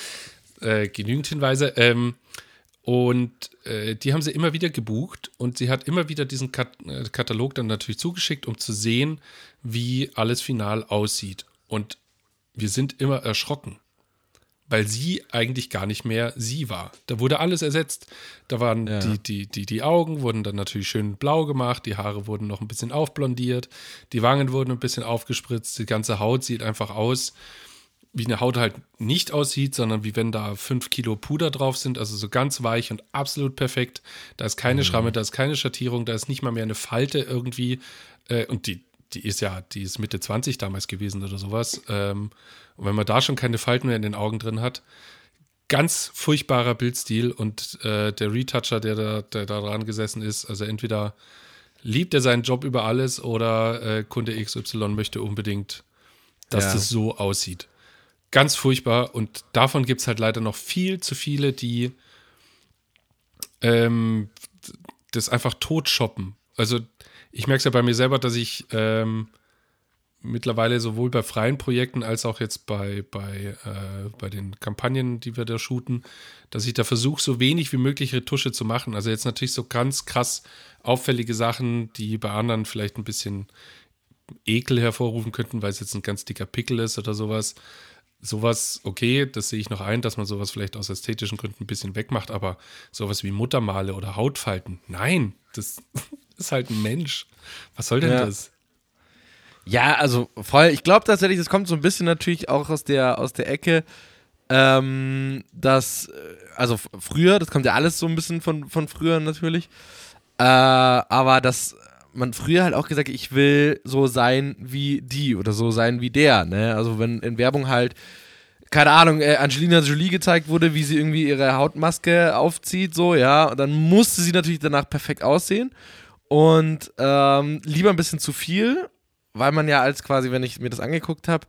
Äh, genügend Hinweise. Ähm, und äh, die haben sie immer wieder gebucht und sie hat immer wieder diesen Kat äh, Katalog dann natürlich zugeschickt, um zu sehen, wie alles final aussieht. Und wir sind immer erschrocken, weil sie eigentlich gar nicht mehr sie war. Da wurde alles ersetzt. Da waren ja. die, die, die, die Augen wurden dann natürlich schön blau gemacht, die Haare wurden noch ein bisschen aufblondiert, die Wangen wurden ein bisschen aufgespritzt, die ganze Haut sieht einfach aus, wie eine Haut halt nicht aussieht, sondern wie wenn da fünf Kilo Puder drauf sind, also so ganz weich und absolut perfekt. Da ist keine mhm. Schramme, da ist keine Schattierung, da ist nicht mal mehr eine Falte irgendwie. Äh, und die, die ist ja, die ist Mitte 20 damals gewesen oder sowas. Ähm, und wenn man da schon keine Falten mehr in den Augen drin hat, ganz furchtbarer Bildstil und äh, der Retoucher, der da, der da dran gesessen ist, also entweder liebt er seinen Job über alles oder äh, Kunde XY möchte unbedingt, dass ja. das so aussieht. Ganz furchtbar und davon gibt es halt leider noch viel zu viele, die ähm, das einfach tot shoppen. Also ich merke es ja bei mir selber, dass ich ähm, mittlerweile sowohl bei freien Projekten als auch jetzt bei, bei, äh, bei den Kampagnen, die wir da shooten, dass ich da versuche, so wenig wie möglich Retusche zu machen. Also jetzt natürlich so ganz krass auffällige Sachen, die bei anderen vielleicht ein bisschen Ekel hervorrufen könnten, weil es jetzt ein ganz dicker Pickel ist oder sowas. Sowas, okay, das sehe ich noch ein, dass man sowas vielleicht aus ästhetischen Gründen ein bisschen wegmacht, aber sowas wie Muttermale oder Hautfalten, nein, das ist halt ein Mensch. Was soll denn ja. das? Ja, also voll. Ich glaube tatsächlich, das kommt so ein bisschen natürlich auch aus der, aus der Ecke, ähm, dass, äh, also früher, das kommt ja alles so ein bisschen von, von früher natürlich, äh, aber dass man früher halt auch gesagt, ich will so sein wie die oder so sein wie der, ne? Also wenn in Werbung halt keine Ahnung, äh, Angelina Jolie gezeigt wurde, wie sie irgendwie ihre Hautmaske aufzieht, so, ja, und dann musste sie natürlich danach perfekt aussehen und ähm, lieber ein bisschen zu viel, weil man ja als quasi, wenn ich mir das angeguckt habe,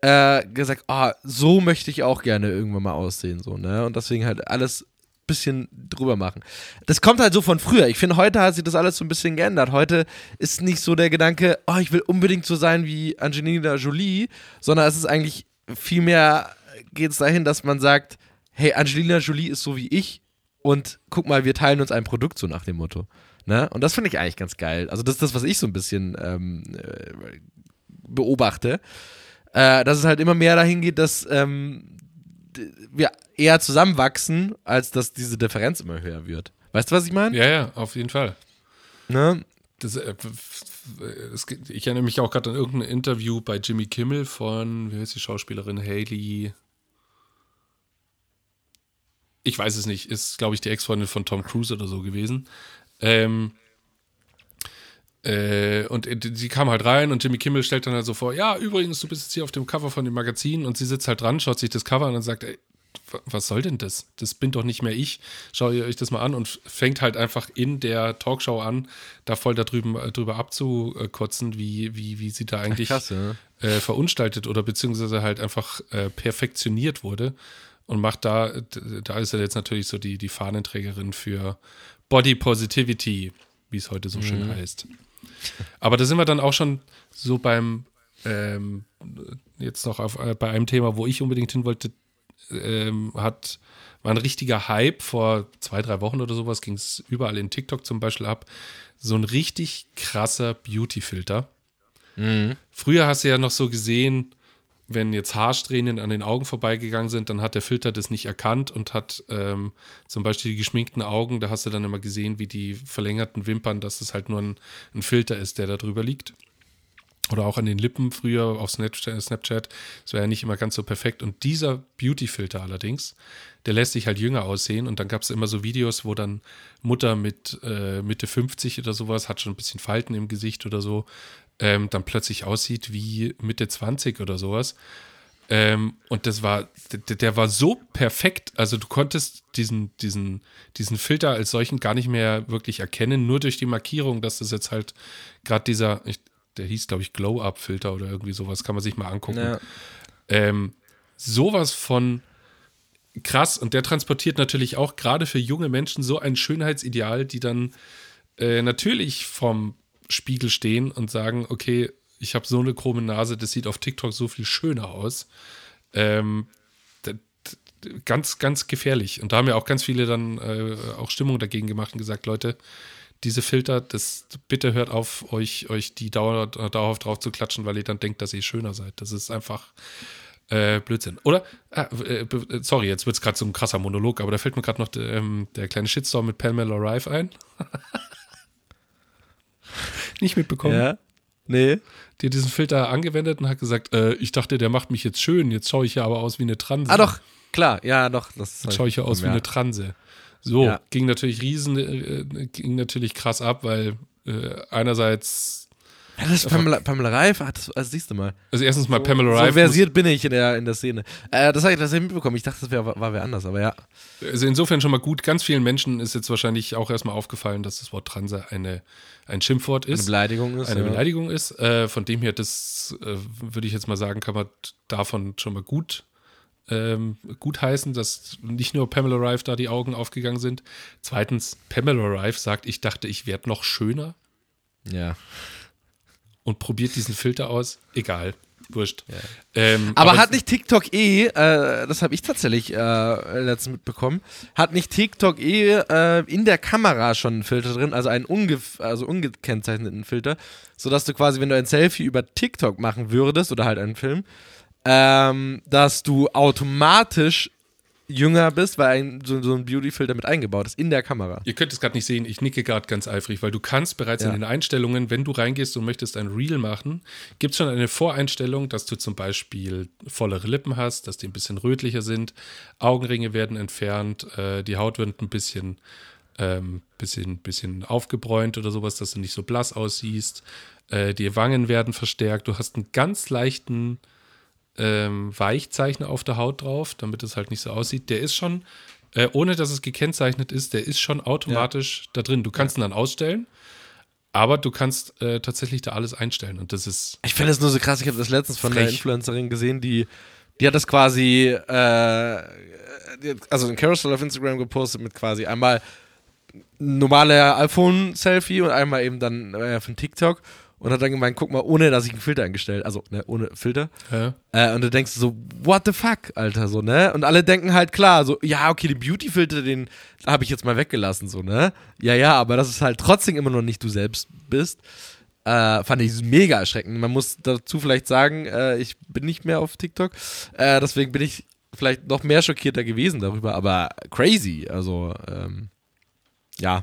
äh, gesagt, oh, so möchte ich auch gerne irgendwann mal aussehen, so, ne? Und deswegen halt alles bisschen drüber machen. Das kommt halt so von früher. Ich finde, heute hat sich das alles so ein bisschen geändert. Heute ist nicht so der Gedanke, oh, ich will unbedingt so sein wie Angelina Jolie, sondern es ist eigentlich vielmehr geht es dahin, dass man sagt, hey, Angelina Jolie ist so wie ich und guck mal, wir teilen uns ein Produkt so nach dem Motto. Ne? Und das finde ich eigentlich ganz geil. Also das ist das, was ich so ein bisschen ähm, äh, beobachte. Äh, dass es halt immer mehr dahin geht, dass ähm, wir eher zusammenwachsen, als dass diese Differenz immer höher wird. Weißt du, was ich meine? Ja, ja, auf jeden Fall. Ne? Das, äh, es, ich erinnere mich auch gerade an irgendein Interview bei Jimmy Kimmel von, wie heißt die Schauspielerin, Haley. Ich weiß es nicht, ist, glaube ich, die Ex-Freundin von Tom Cruise oder so gewesen. Ähm, äh, und sie kam halt rein und Jimmy Kimmel stellt dann halt so vor, ja, übrigens, du bist jetzt hier auf dem Cover von dem Magazin und sie sitzt halt dran, schaut sich das Cover an und sagt, ey, was soll denn das? Das bin doch nicht mehr ich. Schaut ihr euch das mal an und fängt halt einfach in der Talkshow an, da voll da drüben, äh, drüber abzukotzen, wie, wie, wie sie da eigentlich krass, ja. äh, verunstaltet oder beziehungsweise halt einfach äh, perfektioniert wurde. und macht da, da ist er jetzt natürlich so die, die Fahnenträgerin für Body Positivity, wie es heute so schön heißt. Aber da sind wir dann auch schon so beim, ähm, jetzt noch auf, äh, bei einem Thema, wo ich unbedingt hin wollte, ähm, hat, war ein richtiger Hype vor zwei, drei Wochen oder sowas, ging es überall in TikTok zum Beispiel ab. So ein richtig krasser Beauty-Filter. Früher hast du ja noch so gesehen, wenn jetzt Haarsträhnen an den Augen vorbeigegangen sind, dann hat der Filter das nicht erkannt und hat ähm, zum Beispiel die geschminkten Augen, da hast du dann immer gesehen, wie die verlängerten Wimpern, dass es halt nur ein, ein Filter ist, der da drüber liegt. Oder auch an den Lippen früher auf Snapchat, Snapchat. Das war ja nicht immer ganz so perfekt. Und dieser Beauty-Filter allerdings, der lässt sich halt jünger aussehen. Und dann gab es immer so Videos, wo dann Mutter mit äh, Mitte 50 oder sowas, hat schon ein bisschen Falten im Gesicht oder so, ähm, dann plötzlich aussieht wie Mitte 20 oder sowas. Ähm, und das war, der, der, war so perfekt. Also du konntest diesen, diesen, diesen Filter als solchen gar nicht mehr wirklich erkennen, nur durch die Markierung, dass das jetzt halt gerade dieser, ich, der hieß, glaube ich, Glow-Up-Filter oder irgendwie sowas, kann man sich mal angucken. Ja. Ähm, sowas von krass und der transportiert natürlich auch gerade für junge Menschen so ein Schönheitsideal, die dann äh, natürlich vom Spiegel stehen und sagen, okay, ich habe so eine krumme Nase, das sieht auf TikTok so viel schöner aus. Ähm, ganz, ganz gefährlich. Und da haben ja auch ganz viele dann äh, auch Stimmung dagegen gemacht und gesagt, Leute, diese Filter, das bitte hört auf, euch, euch die dauer, dauerhaft drauf zu klatschen, weil ihr dann denkt, dass ihr schöner seid. Das ist einfach äh, Blödsinn. Oder, ah, äh, sorry, jetzt wird es gerade so ein krasser Monolog, aber da fällt mir gerade noch ähm, der kleine Shitstorm mit Pamela Rive ein. Nicht mitbekommen. Ja. Nee. Die hat diesen Filter angewendet und hat gesagt, äh, ich dachte, der macht mich jetzt schön, jetzt schaue ich ja aber aus wie eine Transe. Ah, doch, klar, ja, doch. Das Jetzt schaue ich ja aus wie eine Transe. So, Ja. ging natürlich riesen, äh, ging natürlich krass ab, weil äh, einerseits, Ja, das ist Pamela, Pamela Reif, ah, das, also siehst du mal. also erstens mal Pamela So Rife, muss, versiert bin ich in der, in der Szene. Äh, das habe ich, das hab ich mitbekommen. Ich dachte, das wär, war wer anders, aber ja. also insofern schon mal gut. Ganz vielen Menschen ist jetzt wahrscheinlich auch erstmal aufgefallen, dass das Wort Transe eine, ein Schimpfwort Eine ist. Beleidigung ist. eine ja. Beleidigung ist. Äh, von dem her, das äh, würde ich jetzt mal sagen, kann man davon schon mal gut, ähm, gut heißen, dass nicht nur Pamela Rife da die Augen aufgegangen sind. Zweitens, Pamela Rife sagt, ich dachte, ich werde noch schöner Ja. Und probiert diesen Filter aus. Egal, wurscht. Ähm, Aber, hat nicht TikTok eh, äh, das habe ich tatsächlich äh, letztens mitbekommen, hat nicht TikTok eh äh, in der Kamera schon einen Filter drin, also einen unge also ungekennzeichneten Filter, sodass du quasi, wenn du ein Selfie über TikTok machen würdest oder halt einen Film, ähm, dass du automatisch jünger bist, weil ein, so, so ein Beauty-Filter mit eingebaut ist in der Kamera. Ihr könnt es gerade nicht sehen, ich nicke gerade ganz eifrig, weil du kannst bereits Ja. in den Einstellungen, wenn du reingehst und möchtest ein Reel machen, gibt es schon eine Voreinstellung, dass du zum Beispiel vollere Lippen hast, dass die ein bisschen rötlicher sind, Augenringe werden entfernt, äh, die Haut wird ein bisschen, ähm, bisschen, bisschen aufgebräunt oder sowas, dass du nicht so blass aussiehst, äh, die Wangen werden verstärkt, du hast einen ganz leichten ähm, Weichzeichner auf der Haut drauf, damit es halt nicht so aussieht. Der ist schon, äh, ohne dass es gekennzeichnet ist, der ist schon automatisch da drin. Du kannst ihn dann ausstellen, aber du kannst äh, tatsächlich da alles einstellen und das ist Ich finde es nur so krass, ich habe das letztens von einer Frech. Influencerin gesehen, die, die hat das quasi, äh, also ein Carousel auf Instagram gepostet mit quasi einmal normale iPhone-Selfie und einmal eben dann äh, von TikTok und hat dann gemeint, guck mal, ohne dass ich einen Filter eingestellt, also ne, ohne Filter. äh, Äh, und du denkst so, what the fuck, Alter, so, ne? Und alle denken halt klar, so, ja, okay, den Beauty-Filter, den habe ich jetzt mal weggelassen, so, ne? Ja, ja, aber dass es halt trotzdem immer noch nicht du selbst bist, äh, fand ich mega erschreckend. Man muss dazu vielleicht sagen, äh, ich bin nicht mehr auf TikTok, äh, deswegen bin ich vielleicht noch mehr schockierter gewesen darüber, aber crazy, also, ähm, ja.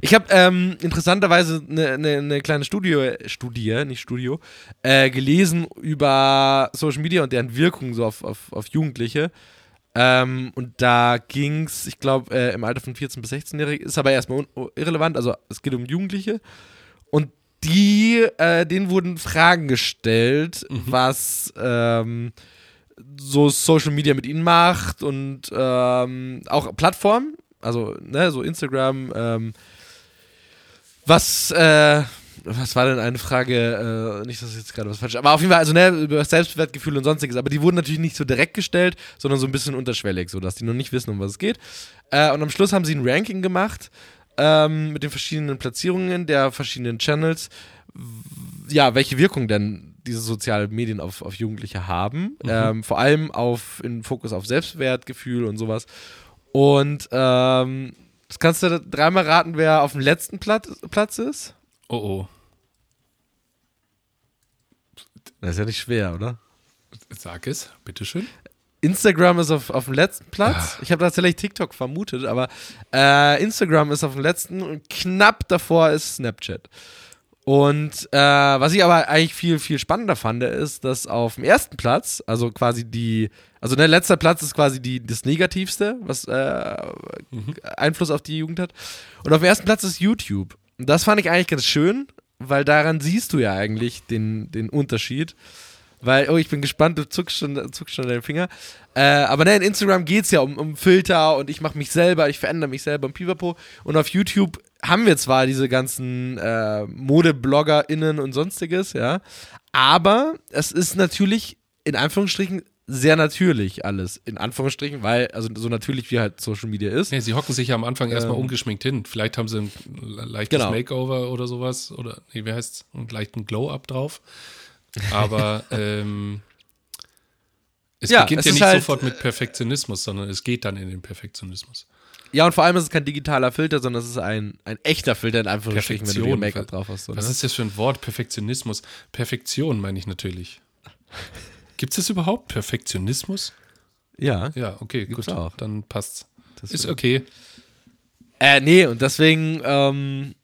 Ich habe ähm, interessanterweise eine ne, ne kleine Studie, Studie, nicht Studio, äh, gelesen über Social Media und deren Wirkung so auf, auf, auf Jugendliche. Ähm, und da ging es, ich glaube, äh, im Alter von 14 bis 16-Jährigen, ist aber erstmal irrelevant, also es geht um Jugendliche. Und die, äh, denen wurden Fragen gestellt, was ähm, so Social Media mit ihnen macht und ähm, auch Plattformen, also ne, so Instagram, ähm, was, äh, was war denn eine Frage, äh, nicht, dass ich jetzt gerade was falsch, aber auf jeden Fall, also ne, über Selbstwertgefühl und sonstiges, aber die wurden natürlich nicht so direkt gestellt, sondern so ein bisschen unterschwellig, sodass die noch nicht wissen, um was es geht. Äh, und am Schluss haben sie ein Ranking gemacht ähm, mit den verschiedenen Platzierungen der verschiedenen Channels, ja, welche Wirkung denn diese sozialen Medien auf, auf Jugendliche haben. Mhm. Ähm, vor allem auf in Fokus auf Selbstwertgefühl und sowas. Und ähm, das kannst du dreimal raten, wer auf dem letzten Platz, Platz ist. Oh oh. Das ist ja nicht schwer, oder? Sag es, bitteschön. Instagram ist auf, auf dem letzten Platz. Ah. Ich habe tatsächlich TikTok vermutet, aber äh, Instagram ist auf dem letzten und knapp davor ist Snapchat. Und äh, was ich aber eigentlich viel, viel spannender fand, ist, dass auf dem ersten Platz, also quasi die, also der letzte Platz ist quasi die, das Negativste, was äh, mhm. Einfluss auf die Jugend hat. Und auf dem ersten Platz ist YouTube. Und das fand ich eigentlich ganz schön, weil daran siehst du ja eigentlich den, den Unterschied. Weil, oh, ich bin gespannt, du zuckst schon, zuckst schon deinen Finger. Äh, aber ne, in Instagram geht es ja um, um Filter und ich mache mich selber, ich verändere mich selber im Pipapo. Und auf YouTube haben wir zwar diese ganzen äh, ModebloggerInnen und sonstiges, ja, aber es ist natürlich in Anführungsstrichen sehr natürlich alles, in Anführungsstrichen, weil, also so natürlich wie halt Social Media ist. Ja, sie hocken sich ja am Anfang ähm, erstmal ungeschminkt hin. Vielleicht haben sie ein leichtes genau. Makeover oder sowas, oder, nee, wie heißt es, einen leichten Glow-Up drauf. Aber, ähm, es ja, beginnt es ja nicht halt, sofort mit Perfektionismus, sondern es geht dann in den Perfektionismus. Ja, und vor allem ist es kein digitaler Filter, sondern es ist ein, ein echter Filter in Anführungsstrichen, wenn du dir Make-up drauf hast. So, Was ne? ist das für ein Wort? Perfektionismus. Perfektion meine ich natürlich. Gibt es das überhaupt? Perfektionismus? Ja. Ja, okay, gut. Auch. Dann passt's. Das ist okay. Äh, nee, und deswegen, ähm,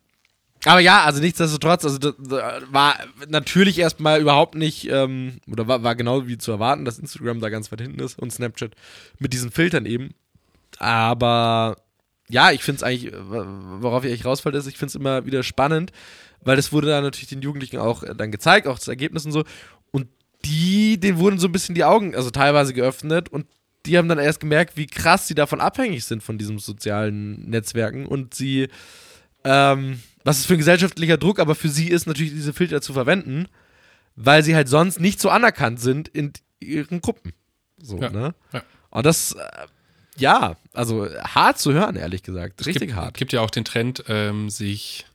aber ja, also nichtsdestotrotz, also das, das war natürlich erstmal überhaupt nicht, ähm, oder war, war genau wie zu erwarten, dass Instagram da ganz weit hinten ist und Snapchat mit diesen Filtern eben. Aber ja, ich finde es eigentlich, worauf ich eigentlich rausfalle, ist, ich finde es immer wieder spannend, weil das wurde dann natürlich den Jugendlichen auch äh, dann gezeigt, auch das Ergebnis und so. Und die, denen wurden so ein bisschen die Augen, also teilweise geöffnet und die haben dann erst gemerkt, wie krass sie davon abhängig sind von diesen sozialen Netzwerken und sie, ähm, was ist für ein gesellschaftlicher Druck, aber für sie ist natürlich diese Filter zu verwenden, weil sie halt sonst nicht so anerkannt sind in ihren Gruppen. So, ja, ne? Ja. Und das, äh, ja, also hart zu hören, ehrlich gesagt. Richtig es gibt, hart. Es gibt ja auch den Trend, ähm, sich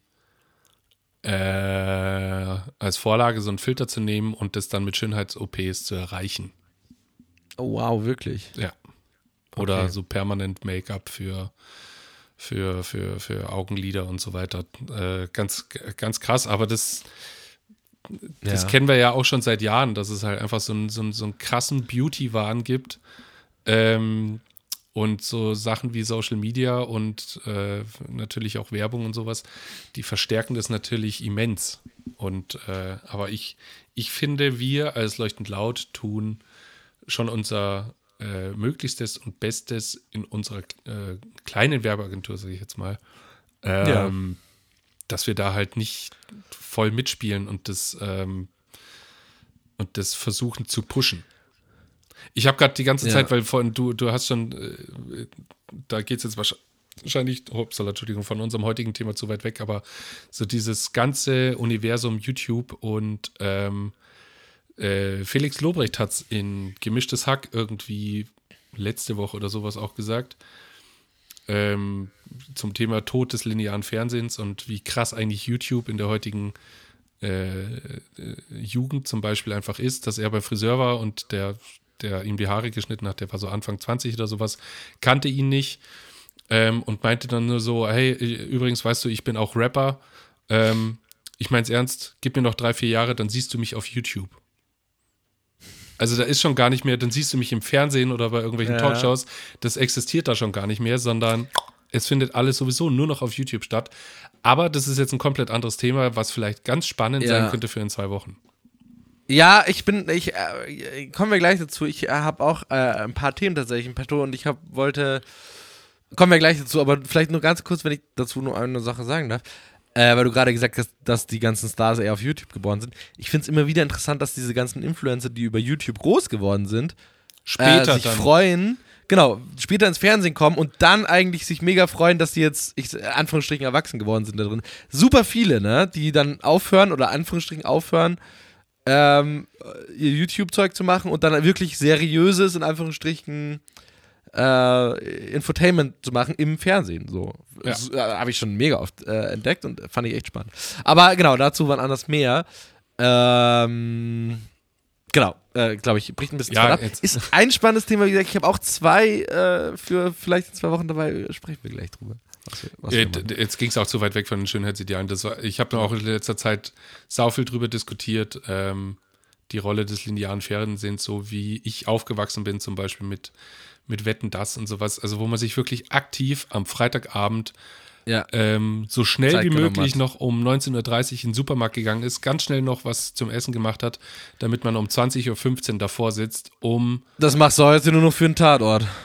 äh, als Vorlage so einen Filter zu nehmen und das dann mit Schönheits-OPs zu erreichen. Oh, wow, wirklich? Ja. Oder okay. so permanent Make-up für, für, für, für Augenlider und so weiter. Äh, ganz, ganz krass, aber das, das ja. kennen wir ja auch schon seit Jahren, dass es halt einfach so einen, so einen, so einen krassen Beauty-Wahn gibt, ähm, und so Sachen wie Social Media und äh, natürlich auch Werbung und sowas, die verstärken das natürlich immens. Und äh, aber ich, ich finde, wir als Leuchtend Laut tun schon unser äh, Möglichstes und Bestes in unserer äh, kleinen Werbeagentur, sage ich jetzt mal, ähm, ja. dass wir da halt nicht voll mitspielen und das ähm, und das versuchen zu pushen. Ich habe gerade die ganze ja. Zeit, weil vorhin du, du hast schon, äh, da geht es jetzt wahrscheinlich, hoppsala, Entschuldigung, von unserem heutigen Thema zu weit weg, aber so dieses ganze Universum YouTube und ähm, äh, Felix Lobrecht hat es in Gemischtes Hack irgendwie letzte Woche oder sowas auch gesagt. Ähm, zum Thema Tod des linearen Fernsehens und wie krass eigentlich YouTube in der heutigen äh, äh Jugend zum Beispiel einfach ist, dass er bei Friseur war und der der ihm die Haare geschnitten hat, der war so Anfang 20 oder sowas, kannte ihn nicht ähm, und meinte dann nur so, hey, übrigens weißt du, ich bin auch Rapper. Ähm, ich mein's ernst, gib mir noch drei, vier Jahre, dann siehst du mich auf YouTube. Also da ist schon gar nicht mehr, dann siehst du mich im Fernsehen oder bei irgendwelchen ja. Talkshows, das existiert da schon gar nicht mehr, sondern es findet alles sowieso nur noch auf YouTube statt. Aber das ist jetzt ein komplett anderes Thema, was vielleicht ganz spannend ja. sein könnte für in zwei Wochen. Ja, ich bin, ich äh, kommen wir gleich dazu. Ich äh, habe auch äh, ein paar Themen tatsächlich im Petto und ich hab, wollte, kommen wir gleich dazu, aber vielleicht nur ganz kurz, wenn ich dazu nur eine Sache sagen darf. Äh, weil du gerade gesagt hast, dass die ganzen Stars eher auf YouTube geboren sind. Ich finde es immer wieder interessant, dass diese ganzen Influencer, die über YouTube groß geworden sind, später äh, sich dann. freuen, genau, später ins Fernsehen kommen und dann eigentlich sich mega freuen, dass die jetzt, ich, Anführungsstrichen, erwachsen geworden sind da drin. Super viele, ne, die dann aufhören oder Anführungsstrichen aufhören, ähm, ihr YouTube-Zeug zu machen und dann wirklich seriöses, in Anführungsstrichen, äh, Infotainment zu machen im Fernsehen. So. Ja. Das äh, habe ich schon mega oft äh, entdeckt und fand ich echt spannend. Aber genau, dazu waren anders mehr. Ähm, genau, äh, glaube ich, bricht ein bisschen Ja, ab. jetzt- Ist ein spannendes Thema, wie gesagt, ich habe auch zwei äh, für vielleicht in zwei Wochen dabei, sprechen wir gleich drüber. Was was Äh, Jetzt ging es auch zu weit weg von den Schönheitsidealen. Das war, ich habe auch in letzter Zeit sau viel drüber diskutiert, ähm, die Rolle des linearen Fernsehens, so wie ich aufgewachsen bin, zum Beispiel mit, mit Wetten, das und sowas. Also, wo man sich wirklich aktiv am Freitagabend ja. ähm, so schnell Zeit wie möglich noch um 19.30 Uhr in den Supermarkt gegangen ist, ganz schnell noch was zum Essen gemacht hat, damit man um 20.15 Uhr davor sitzt, um Das machst du heute nur noch für einen Tatort.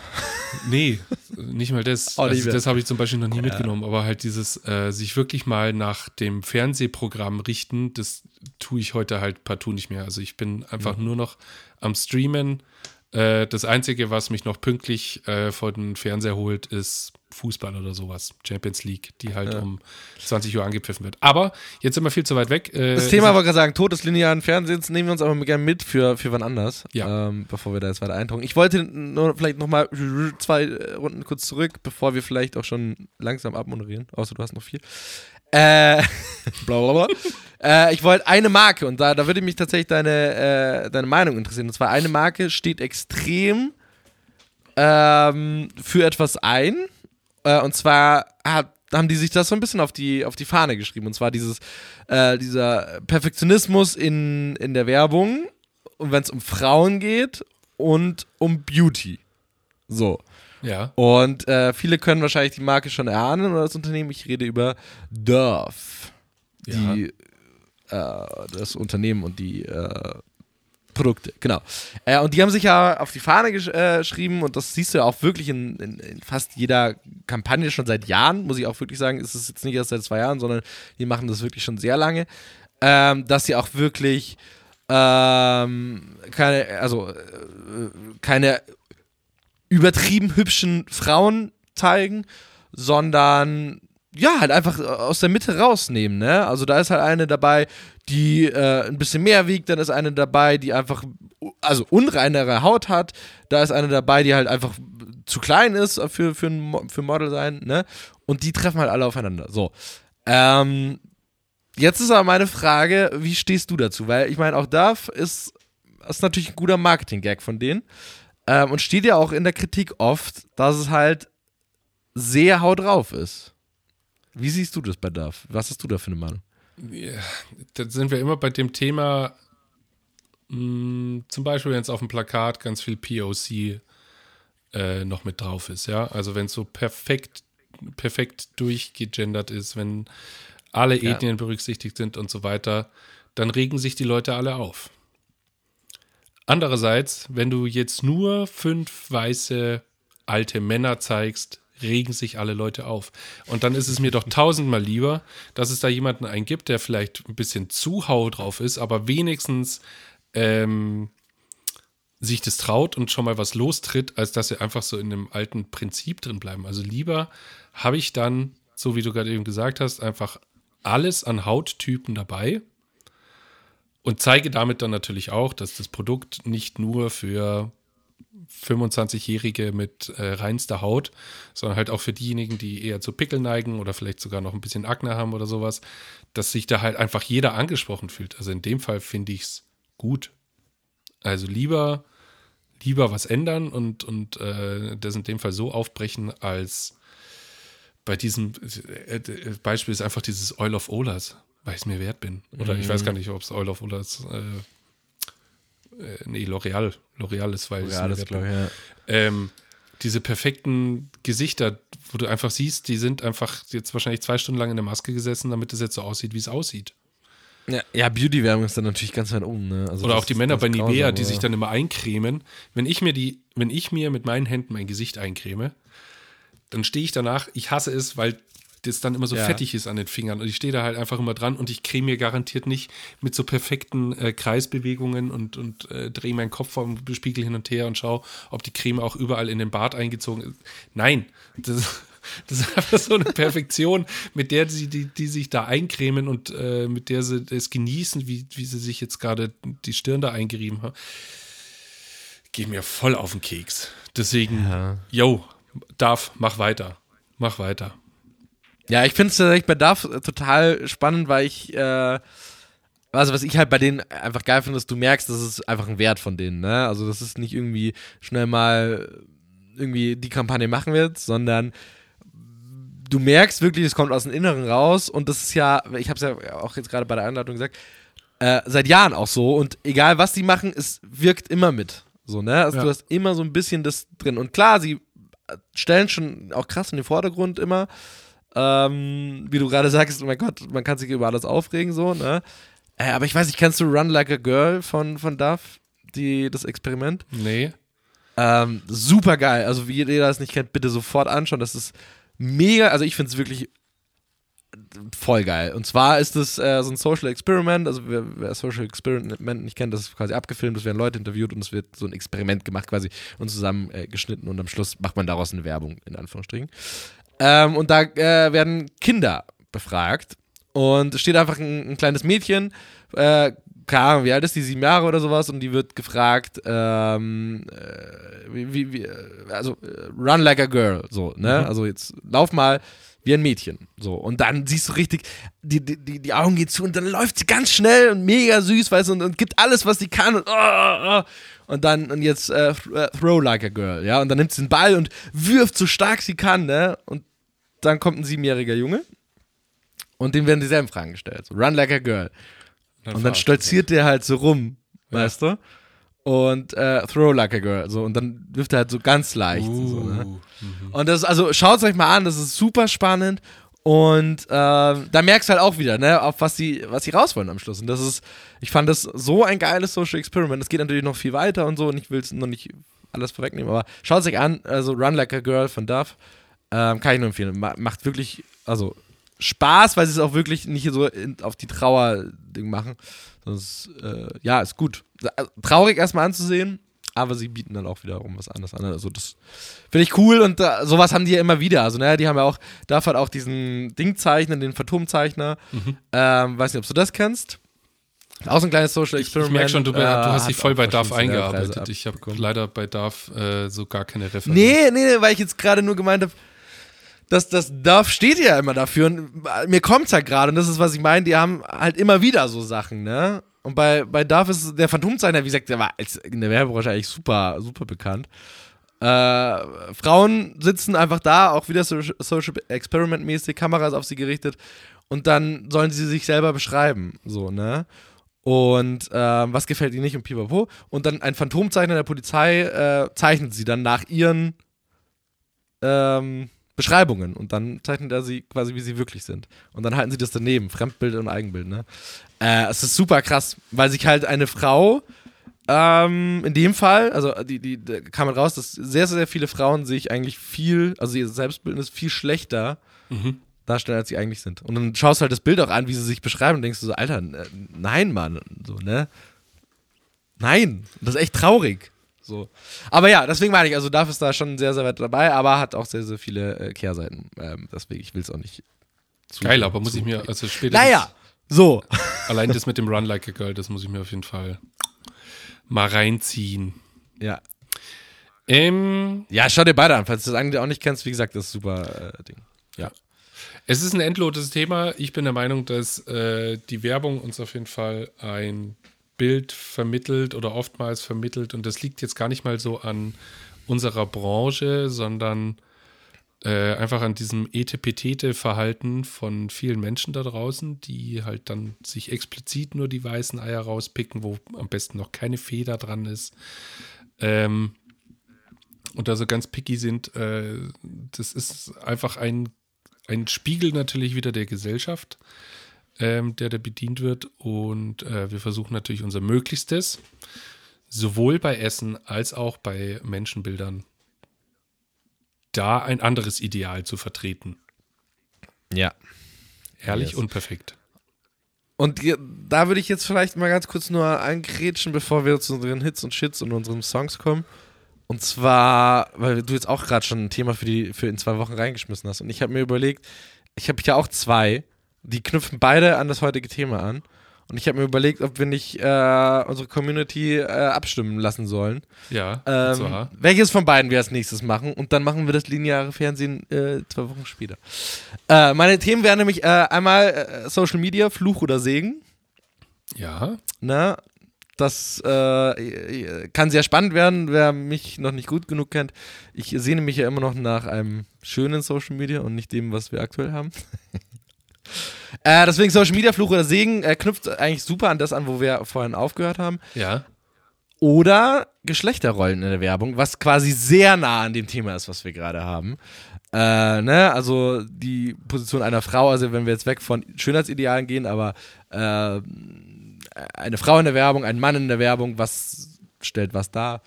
Nee, nicht mal das. Oh, also das habe ich zum Beispiel noch nie mitgenommen, aber halt dieses äh, sich wirklich mal nach dem Fernsehprogramm richten, das tue ich heute halt partout nicht mehr. Also ich bin einfach nur noch am Streamen. Äh, das Einzige, was mich noch pünktlich äh, vor den Fernseher holt, ist Fußball oder sowas. Champions League, die halt um 20 Uhr angepfiffen wird. Aber jetzt sind wir viel zu weit weg. Äh, Das Thema wollte gerade sagen, Tod des linearen Fernsehens nehmen wir uns aber gerne mit für, für wann anders, Ja. ähm, bevor wir da jetzt weiter eintauchen. Ich wollte nur vielleicht nochmal zwei Runden kurz zurück, bevor wir vielleicht auch schon langsam abmoderieren, außer du hast noch vier. Äh, bla bla bla. äh, ich wollte eine Marke und da, da würde mich tatsächlich deine, äh, deine Meinung interessieren. Und zwar eine Marke steht extrem ähm, für etwas ein. Äh, und zwar hat, haben die sich das so ein bisschen auf die, auf die Fahne geschrieben. Und zwar dieses, äh, dieser Perfektionismus in, in der Werbung. Und wenn es um Frauen geht und um Beauty. So. ja. Und äh, viele können wahrscheinlich die Marke schon erahnen oder das Unternehmen. Ich rede über Dove. Die, äh, das Unternehmen und die äh, Produkte, genau. Äh, und die haben sich ja auf die Fahne gesch äh, geschrieben und das siehst du ja auch wirklich in, in, in fast jeder Kampagne schon seit Jahren, muss ich auch wirklich sagen. ist Es jetzt nicht erst seit zwei Jahren, sondern die machen das wirklich schon sehr lange. Ähm, dass sie auch wirklich ähm, keine, also äh, keine übertrieben hübschen Frauen zeigen, sondern ja, halt einfach aus der Mitte rausnehmen, ne? Also da ist halt eine dabei, die äh, ein bisschen mehr wiegt, dann ist eine dabei, die einfach, also unreinere Haut hat, da ist eine dabei, die halt einfach zu klein ist für, für, ein, für Model sein, ne? Und die treffen halt alle aufeinander. So. Ähm, jetzt ist aber meine Frage, wie stehst du dazu? Weil ich meine, auch Dove ist, ist natürlich ein guter Marketing-Gag von denen. Ähm, und steht ja auch in der Kritik oft, dass es halt sehr haut drauf ist. Wie siehst du das bei Dove? Was hast du da für eine Meinung? Ja, da sind wir immer bei dem Thema, mh, zum Beispiel, wenn es auf dem Plakat ganz viel POC äh, noch mit drauf ist, ja. Also wenn es so perfekt, perfekt durchgegendert ist, wenn alle Ja. Ethnien berücksichtigt sind und so weiter, dann regen sich die Leute alle auf. Andererseits, wenn du jetzt nur fünf weiße alte Männer zeigst, regen sich alle Leute auf. Und dann ist es mir doch tausendmal lieber, dass es da jemanden eingibt, der vielleicht ein bisschen zu hau drauf ist, aber wenigstens ähm, sich das traut und schon mal was lostritt, als dass sie einfach so in einem alten Prinzip drin bleiben. Also lieber habe ich dann, so wie du gerade eben gesagt hast, einfach alles an Hauttypen dabei und zeige damit dann natürlich auch, dass das Produkt nicht nur für 25-Jährige mit äh, reinster Haut, sondern halt auch für diejenigen, die eher zu Pickeln neigen oder vielleicht sogar noch ein bisschen Akne haben oder sowas, dass sich da halt einfach jeder angesprochen fühlt. Also in dem Fall finde ich es gut. Also lieber, lieber was ändern und, und äh, das in dem Fall so aufbrechen, als bei diesem äh, äh, Beispiel ist einfach dieses Oil of Olas, weil ich es mir wert bin. Oder ich weiß gar nicht, ob es Oil of Olas, äh, nee, L'Oreal, L'Oreal ist, weil das wert glaube ich, ja. Ähm, diese perfekten Gesichter, wo du einfach siehst, die sind einfach jetzt wahrscheinlich zwei Stunden lang in der Maske gesessen, damit es jetzt so aussieht, wie es aussieht. Ja, ja Beauty-Werbung ist dann natürlich ganz weit oben. Ne? Also Oder auch die ist Männer bei Nivea, grausam, die sich dann immer eincremen. Wenn ich mir die, wenn ich mir mit meinen Händen mein Gesicht eincreme, dann stehe ich danach, ich hasse es, weil das dann immer so Ja. fettig ist an den Fingern. Und ich stehe da halt einfach immer dran und ich creme mir garantiert nicht mit so perfekten äh, Kreisbewegungen und, und äh, drehe meinen Kopf vom Spiegel hin und her und schaue, ob die Creme auch überall in den Bart eingezogen ist. Nein, das, das ist einfach so eine Perfektion, mit der sie die, die sich da eincremen und äh, mit der sie es genießen, wie, wie sie sich jetzt gerade die Stirn da eingerieben haben. Geht mir voll auf den Keks. Deswegen, Ja. yo, darf, mach weiter. Mach weiter. Ja, ich finde es tatsächlich bei Duff total spannend, weil ich, äh, also was ich halt bei denen einfach geil finde, ist, du merkst, das ist einfach ein Wert von denen, ne? Also das ist nicht irgendwie schnell mal irgendwie die Kampagne machen wird, sondern du merkst wirklich, es kommt aus dem Inneren raus und das ist ja, ich habe es ja auch jetzt gerade bei der Einladung gesagt, äh, seit Jahren auch so und egal was die machen, es wirkt immer mit. So, ne? Also Ja. du hast immer so ein bisschen das drin. Und klar, sie stellen schon auch krass in den Vordergrund immer. Ähm, wie du gerade sagst, oh mein Gott, man kann sich über alles aufregen, so, ne? Äh, aber ich weiß nicht, kennst du Run Like a Girl von, von Duff? Die, das Experiment? Nee. Ähm, super geil. Also, wie jeder das nicht kennt, bitte sofort anschauen. Das ist mega. Also, ich finde es wirklich voll geil. Und zwar ist es äh, so ein Social Experiment. Also, wer, wer Social Experiment nicht kennt, das ist quasi abgefilmt. Es werden Leute interviewt und es wird so ein Experiment gemacht quasi und zusammen äh, geschnitten. Und am Schluss macht man daraus eine Werbung, in Anführungsstrichen. Ähm, und da äh, werden Kinder befragt. Und es steht einfach ein, ein kleines Mädchen, äh, keine Ahnung, wie alt ist die, sieben Jahre oder sowas, und die wird gefragt, ähm, äh, wie, wie, äh, also äh, run like a girl, so, ne? Also jetzt lauf mal wie ein Mädchen, so. Und dann siehst du richtig, die, die, die, die Augen gehen zu und dann läuft sie ganz schnell und mega süß, weißt du, und, und gibt alles, was sie kann und, oh, oh, oh. Und dann, und jetzt äh, äh, throw like a girl, ja, und dann nimmt sie den Ball und wirft so stark sie kann, ne? Und dann kommt ein siebenjähriger Junge und dem werden dieselben Fragen gestellt. So, run like a girl. Und dann stolziert der halt so rum, weißt du? Und äh, throw like a girl. So, und dann wirft er halt so ganz leicht. er das. So, ne? Uh, mhm. Und das, also schaut es euch mal an, das ist super spannend. Und äh, da merkst du halt auch wieder, ne, auf was sie, was sie raus wollen am Schluss. Und das ist, ich fand das so ein geiles Social Experiment. Es geht natürlich noch viel weiter und so, und ich will es noch nicht alles vorwegnehmen, aber schaut es euch an, also Run Like a Girl von Duff, ähm, kann ich nur empfehlen. Ma macht wirklich, also Spaß, weil sie es auch wirklich nicht so in, auf die Trauer-Ding machen. Es, äh, ja, ist gut. Also, traurig erstmal anzusehen, aber sie bieten dann auch wiederum was anderes an. Also das finde ich cool und äh, sowas haben die ja immer wieder. Also, naja, die haben ja auch, darf halt auch diesen Dingzeichner, den Phantomzeichner. Ähm, weiß nicht, ob du das kennst. Auch so ein kleines Social Ich, ich Experiment. merke schon, du, äh, du hast dich voll bei DARF eingearbeitet. Ich habe leider bei DARF äh, so gar keine Referenz. Nee, nee, weil ich jetzt gerade nur gemeint habe, dass das DAF steht ja immer dafür und mir kommt's halt gerade und das ist, was ich meine, die haben halt immer wieder so Sachen, ne? Und bei, bei DAF ist der Phantomzeichner, wie gesagt, der war in der Werbebranche eigentlich super, super bekannt. Äh, Frauen sitzen einfach da, auch wieder so, Social Experiment mäßig, Kameras auf sie gerichtet und dann sollen sie sich selber beschreiben, so, ne? Und ähm, was gefällt ihnen nicht und pipapo. Und dann ein Phantomzeichner der Polizei äh, zeichnet sie dann nach ihren ähm, Beschreibungen und dann zeichnet er sie quasi, wie sie wirklich sind. Und dann halten sie das daneben, Fremdbild und Eigenbild, ne? Äh, es ist super krass, weil sich halt eine Frau, ähm, in dem Fall, also die, die, da kam halt raus, dass sehr, sehr viele Frauen sich eigentlich viel, also ihr Selbstbildnis viel schlechter Mhm. darstellen, als sie eigentlich sind. Und dann schaust du halt das Bild auch an, wie sie sich beschreiben und denkst du so, Alter, äh, nein, Mann, so, ne? Nein, das ist echt traurig. So. Aber ja, deswegen meine ich, also Duff ist da schon sehr, sehr weit dabei, aber hat auch sehr, sehr viele äh, Kehrseiten. Ähm, deswegen, ich will es auch nicht zu Geil, aber muss ich mir, also spätestens, Naja, so. allein das mit dem Run Like a Girl, das muss ich mir auf jeden Fall mal reinziehen. Ja. Ähm, Ja, schau dir beide an. Falls du das eigentlich auch nicht kennst, wie gesagt, das ist super äh, Ding. Ja. es ist ein endloses Thema. Ich bin der Meinung, dass äh, die Werbung uns auf jeden Fall ein Bild vermittelt oder oftmals vermittelt. Und das liegt jetzt gar nicht mal so an unserer Branche, sondern äh, einfach an diesem Etepetete-Verhalten von vielen Menschen da draußen, die halt dann sich explizit nur die weißen Eier rauspicken, wo am besten noch keine Feder dran ist. Ähm, und da so ganz picky sind, äh, das ist einfach ein, ein Spiegel natürlich wieder der Gesellschaft, ähm, der da bedient wird. Und äh, wir versuchen natürlich unser Möglichstes, sowohl bei Essen als auch bei Menschenbildern, da ein anderes Ideal zu vertreten. Ja. Herrlich Yes. und perfekt. Und da würde ich jetzt vielleicht mal ganz kurz nur angrätschen, bevor wir zu unseren Hits und Shits und unseren Songs kommen. Und zwar, weil du jetzt auch gerade schon ein Thema für, die, für in zwei Wochen reingeschmissen hast. Und ich habe mir überlegt, ich habe ja auch zwei, die knüpfen beide an das heutige Thema an. Und ich habe mir überlegt, ob wir nicht äh, unsere Community äh, abstimmen lassen sollen. Ja, Ähm, welches von beiden wir als nächstes machen und dann machen wir das lineare Fernsehen äh, zwei Wochen später. Äh, meine Themen wären nämlich äh, einmal äh, Social Media, Fluch oder Segen. Ja, Ne? Das kann sehr spannend werden, wer mich noch nicht gut genug kennt. Ich sehne mich ja immer noch nach einem schönen Social Media und nicht dem, was wir aktuell haben. äh, deswegen Social Media, Fluch oder Segen äh, knüpft eigentlich super an das an, wo wir vorhin aufgehört haben ja. oder Geschlechterrollen in der Werbung, was quasi sehr nah an dem Thema ist, was wir gerade haben. Äh, ne, also die Position einer Frau, also wenn wir jetzt weg von Schönheitsidealen gehen, aber äh, eine Frau in der Werbung, ein Mann in der Werbung, was stellt was dar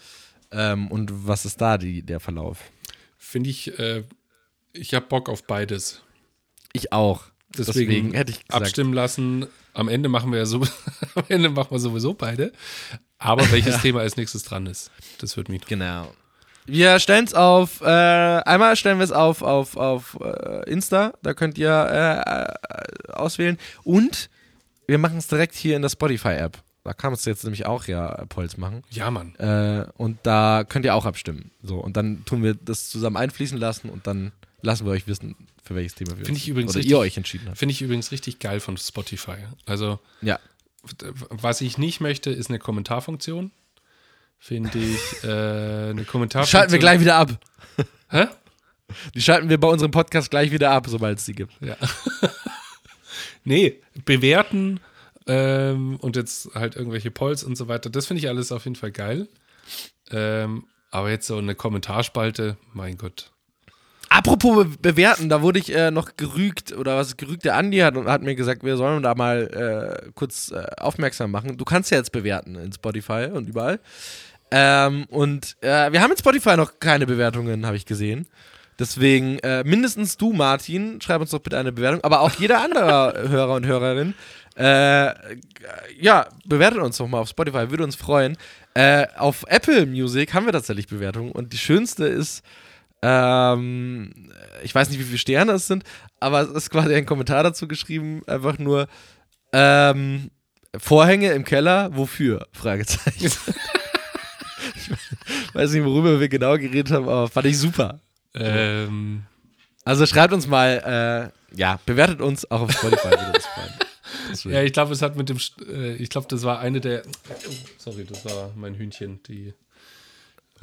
ähm, und was ist da die, der Verlauf? Finde ich, äh, ich habe Bock auf beides. Ich auch. Deswegen, Deswegen hätte ich gesagt, abstimmen lassen. Am Ende machen wir ja so, am Ende machen wir sowieso beide. Aber welches Thema als nächstes dran ist, das wird mich. Genau. Wir stellen es auf, äh, einmal stellen wir es auf, auf, auf äh, Insta, da könnt ihr äh, äh, auswählen. Und wir machen es direkt hier in der Spotify-App. Da kann man es jetzt nämlich auch ja Polls machen. Ja, Mann. Äh, und da könnt ihr auch abstimmen. So, und dann tun wir das zusammen einfließen lassen und dann lassen wir euch wissen, für welches Thema wir Finde ich übrigens oder richtig- ihr euch entschieden habt. Finde ich übrigens richtig geil von Spotify. Also, Ja. was ich nicht möchte, ist eine Kommentarfunktion. Finde ich äh, eine Kommentarfunktion. Schalten wir gleich wieder ab. Hä? Die schalten wir bei unserem Podcast gleich wieder ab, sobald es die gibt. Ja. nee, bewerten ähm, und jetzt halt irgendwelche Polls und so weiter. Das finde ich alles auf jeden Fall geil. Ähm, aber jetzt so eine Kommentarspalte, mein Gott. Apropos be bewerten, da wurde ich äh, noch gerügt, oder was gerügt, der Andi hat, und hat mir gesagt, wir sollen da mal äh, kurz äh, aufmerksam machen. Du kannst ja jetzt bewerten in Spotify und überall. Ähm, und äh, wir haben in Spotify noch keine Bewertungen, habe ich gesehen. Deswegen, äh, mindestens du, Martin, schreib uns doch bitte eine Bewertung, aber auch jeder andere Hörer und Hörerin. Äh, ja, bewertet uns doch mal auf Spotify, würde uns freuen. Auf Apple Music haben wir tatsächlich Bewertungen und die schönste ist, ähm, ich weiß nicht, wie viele Sterne es sind, aber es ist quasi ein Kommentar dazu geschrieben, einfach nur ähm, Vorhänge im Keller, wofür? Fragezeichen. ich weiß nicht, worüber wir genau geredet haben, aber fand ich super. Ähm, Also schreibt uns mal, äh, ja, bewertet uns auch auf Spotify, würde uns freuen. Das ja, ich glaube, es hat mit dem, äh, ich glaube, das war eine der, oh, sorry, das war mein Hühnchen, die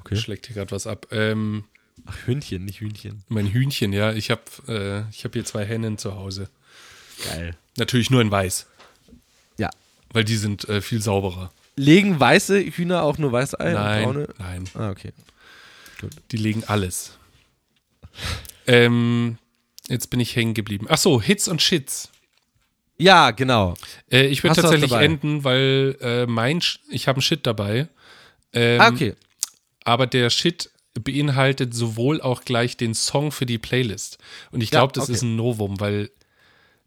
Okay. schlägt hier gerade was ab. Ähm, Ach, Hühnchen, nicht Hühnchen. mein Hühnchen, ja, ich habe äh, ich hab hier zwei Hennen zu Hause. Geil. Natürlich nur in weiß, Ja. weil die sind äh, viel sauberer. Legen weiße Hühner auch nur weiße Eier? und Nein, braune? nein. Ah, okay. Die legen alles. ähm, jetzt bin ich hängen geblieben. Ach so, Hits und Shits. Ja, genau. Äh, ich würde tatsächlich enden, weil äh, mein, Sch ich habe einen Shit dabei. Ähm, ah, okay. Aber der Shit beinhaltet sowohl auch gleich den Song für die Playlist. Und ich Ja, glaube, das okay. ist ein Novum, weil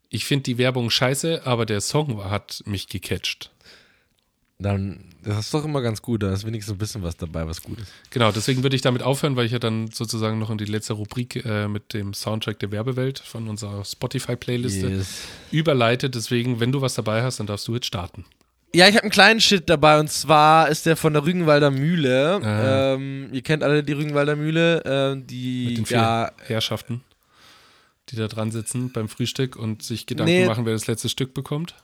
ich finde die Werbung scheiße, aber der Song hat mich gecatcht. Dann, das ist doch immer ganz gut. Da ist wenigstens ein bisschen was dabei, was gut ist. Genau, deswegen würde ich damit aufhören, weil ich ja dann sozusagen noch in die letzte Rubrik äh, mit dem Soundtrack der Werbewelt von unserer Spotify-Playliste Yes. überleite. Deswegen, wenn du was dabei hast, dann darfst du jetzt starten. Ja, ich habe einen kleinen Shit dabei und zwar ist der von der Rügenwalder Mühle. Ah. Ähm, ihr kennt alle die Rügenwalder Mühle, ähm, die Mit den vier ja Herrschaften, die da dran sitzen beim Frühstück und sich Gedanken Nee. machen, wer das letzte Stück bekommt.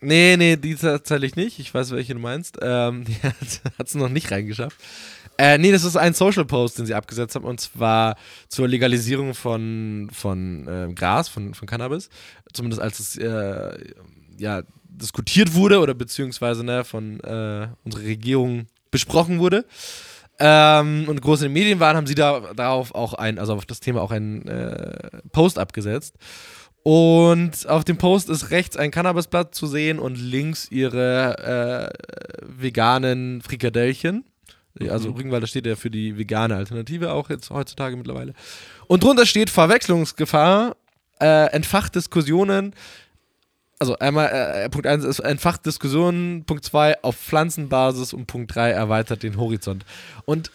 Nee, nee, die tatsächlich nicht. Ich weiß, welche du meinst. Ähm, die hat es noch nicht reingeschafft. Äh, nee, das ist ein Social Post, den sie abgesetzt haben, und zwar zur Legalisierung von, von ähm, Gras, von, von Cannabis. Zumindest als es äh, ja, diskutiert wurde oder beziehungsweise ne, von äh, unserer Regierung besprochen wurde. Ähm, und groß in den Medien waren, haben sie da darauf auch ein, also auf das Thema auch einen äh, Post abgesetzt. Und auf dem Post ist rechts ein Cannabisblatt zu sehen und links ihre äh, veganen Frikadellchen. Also Mhm. Rügenwalder steht ja für die vegane Alternative auch jetzt heutzutage mittlerweile. Und drunter steht Verwechslungsgefahr. äh, entfacht Diskussionen. Also einmal, äh, Punkt 1 ist entfacht Diskussionen, Punkt 2 auf Pflanzenbasis und Punkt 3 erweitert den Horizont. Und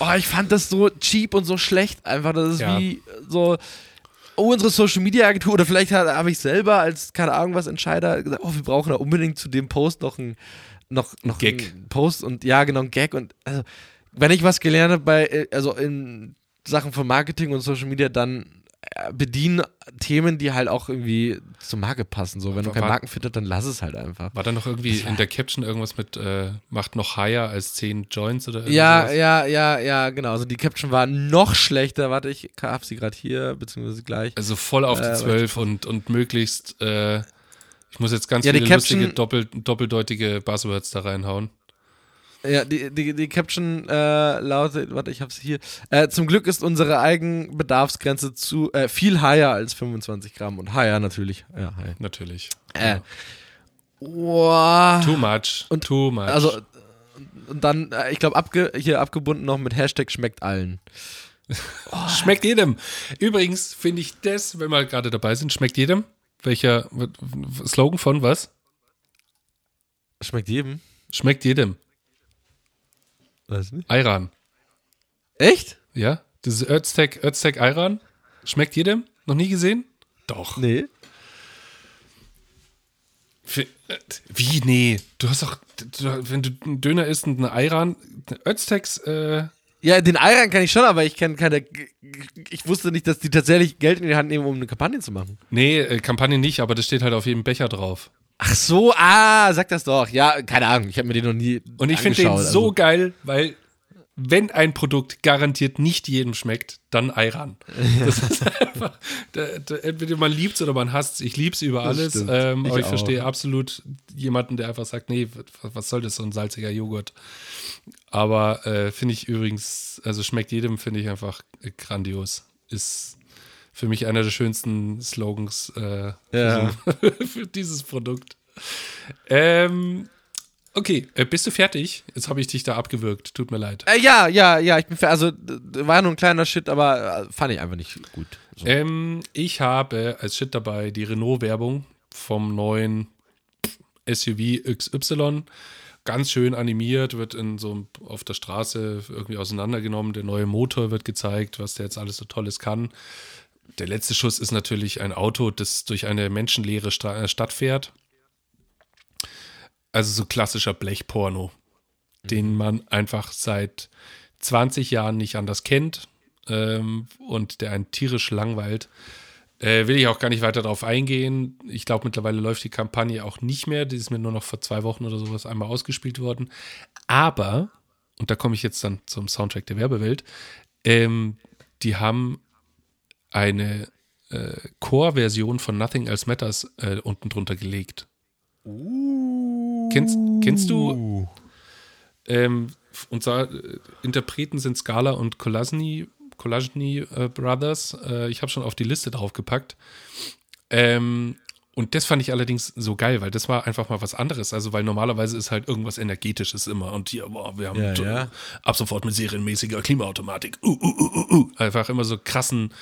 oh, ich fand das so cheap und so schlecht einfach. Das ist Ja. wie so, oh, unsere Social Media Agentur oder vielleicht habe hab ich selber als, keine Ahnung was, Entscheider gesagt, oh, wir brauchen da unbedingt zu dem Post noch ein noch, noch Gag. einen Post und ja, genau, ein Gag und also, wenn ich was gelernt habe bei, äh, also in Sachen von Marketing und Social Media, dann äh, bedienen Themen, die halt auch irgendwie zur Marke passen. So, wenn du kein War- Markenfit hast, dann lass es halt einfach. War da noch irgendwie in der Caption irgendwas mit, äh, macht noch higher als 10 Joints oder irgendwas? Ja, ja, ja, ja, genau. Also die Caption war noch schlechter. Warte, ich hab sie gerade hier, beziehungsweise gleich. Also voll auf die Äh, 12 und, und möglichst, äh, ich muss jetzt ganz Ja, die viele Caption- lustige, doppel, doppeldeutige Buzzwords da reinhauen. Ja, die, die, die Caption äh, lautet, warte, ich hab's hier. Äh, zum Glück ist unsere Eigenbedarfsgrenze zu äh, viel higher als 25 Gramm. Und higher natürlich. Ja, high. Natürlich. Äh. Wow. Too much. Und- too much. Also, und dann, äh, ich glaube, abge hier abgebunden noch mit Hashtag schmeckt allen. Schmeckt jedem. Übrigens finde ich das, wenn wir gerade dabei sind, schmeckt jedem. Welcher Slogan von was? Schmeckt jedem. Schmeckt jedem. Weiß nicht. Ayran. Echt? Ja? Dieses Öztec, Öztec Ayran. Schmeckt jedem? Noch nie gesehen? Doch. Nee. Wie? Nee. Du hast doch, du, wenn du einen Döner isst und einen Ayran, Öztecs, äh, Ja, den Ayran kann ich schon, aber ich kenne keine. Ich wusste nicht, dass die tatsächlich Geld in die Hand nehmen, um eine Kampagne zu machen. nee, äh, Kampagne nicht, aber das steht halt auf jedem Becher drauf. Ach so, ah, sag das doch. Ja, keine Ahnung, ich habe mir den noch nie. Und ich finde den angeschaut, so also. geil, weil wenn ein Produkt garantiert nicht jedem schmeckt, dann Ayran. Das ist einfach, da, da, entweder man liebt es oder man hasst es. Ich liebe es über alles, ähm, Ich aber ich auch. verstehe absolut jemanden, der einfach sagt, nee, was, soll das, so ein salziger Joghurt. Aber äh, finde ich übrigens, also schmeckt jedem, finde ich einfach grandios. Ist für mich einer der schönsten Slogans äh, Ja. für, so, für dieses Produkt. Ähm, okay, äh, bist du fertig? Jetzt habe ich dich da abgewürgt. Tut mir leid. Äh, ja, ja, ja, ich bin also war nur ein kleiner Shit, aber äh, fand ich einfach nicht gut. So. Ähm, ich habe als Shit dabei die Renault-Werbung vom neuen SUV XY. Ganz schön animiert, wird in so auf der Straße irgendwie auseinandergenommen. Der neue Motor wird gezeigt, was der jetzt alles so Tolles kann. Der letzte Schuss ist natürlich ein Auto, das durch eine menschenleere Stra äh, Stadt fährt. Also so klassischer Blechporno, den man einfach seit 20 Jahren nicht anders kennt ähm, und der einen tierisch langweilt. Äh, will ich auch gar nicht weiter darauf eingehen. Ich glaube, mittlerweile läuft die Kampagne auch nicht mehr. Die ist mir nur noch vor zwei Wochen oder sowas einmal ausgespielt worden. Aber, und da komme ich jetzt dann zum Soundtrack der Werbewelt, ähm, die haben eine äh, Core-Version von Nothing Else Matters äh, unten drunter gelegt. Kennst, kennst du ähm, unser äh, Interpreten sind Scala und Colasny, Colasny äh, Brothers. Äh, ich habe schon auf die Liste draufgepackt. Ähm, und das fand ich allerdings so geil, weil das war einfach mal was anderes. Also, weil normalerweise ist halt irgendwas Energetisches immer. Und hier, boah, wir haben Ja, ja. ab sofort mit serienmäßiger Klimaautomatik. Uh, uh, uh, uh, uh. Einfach immer so krassen,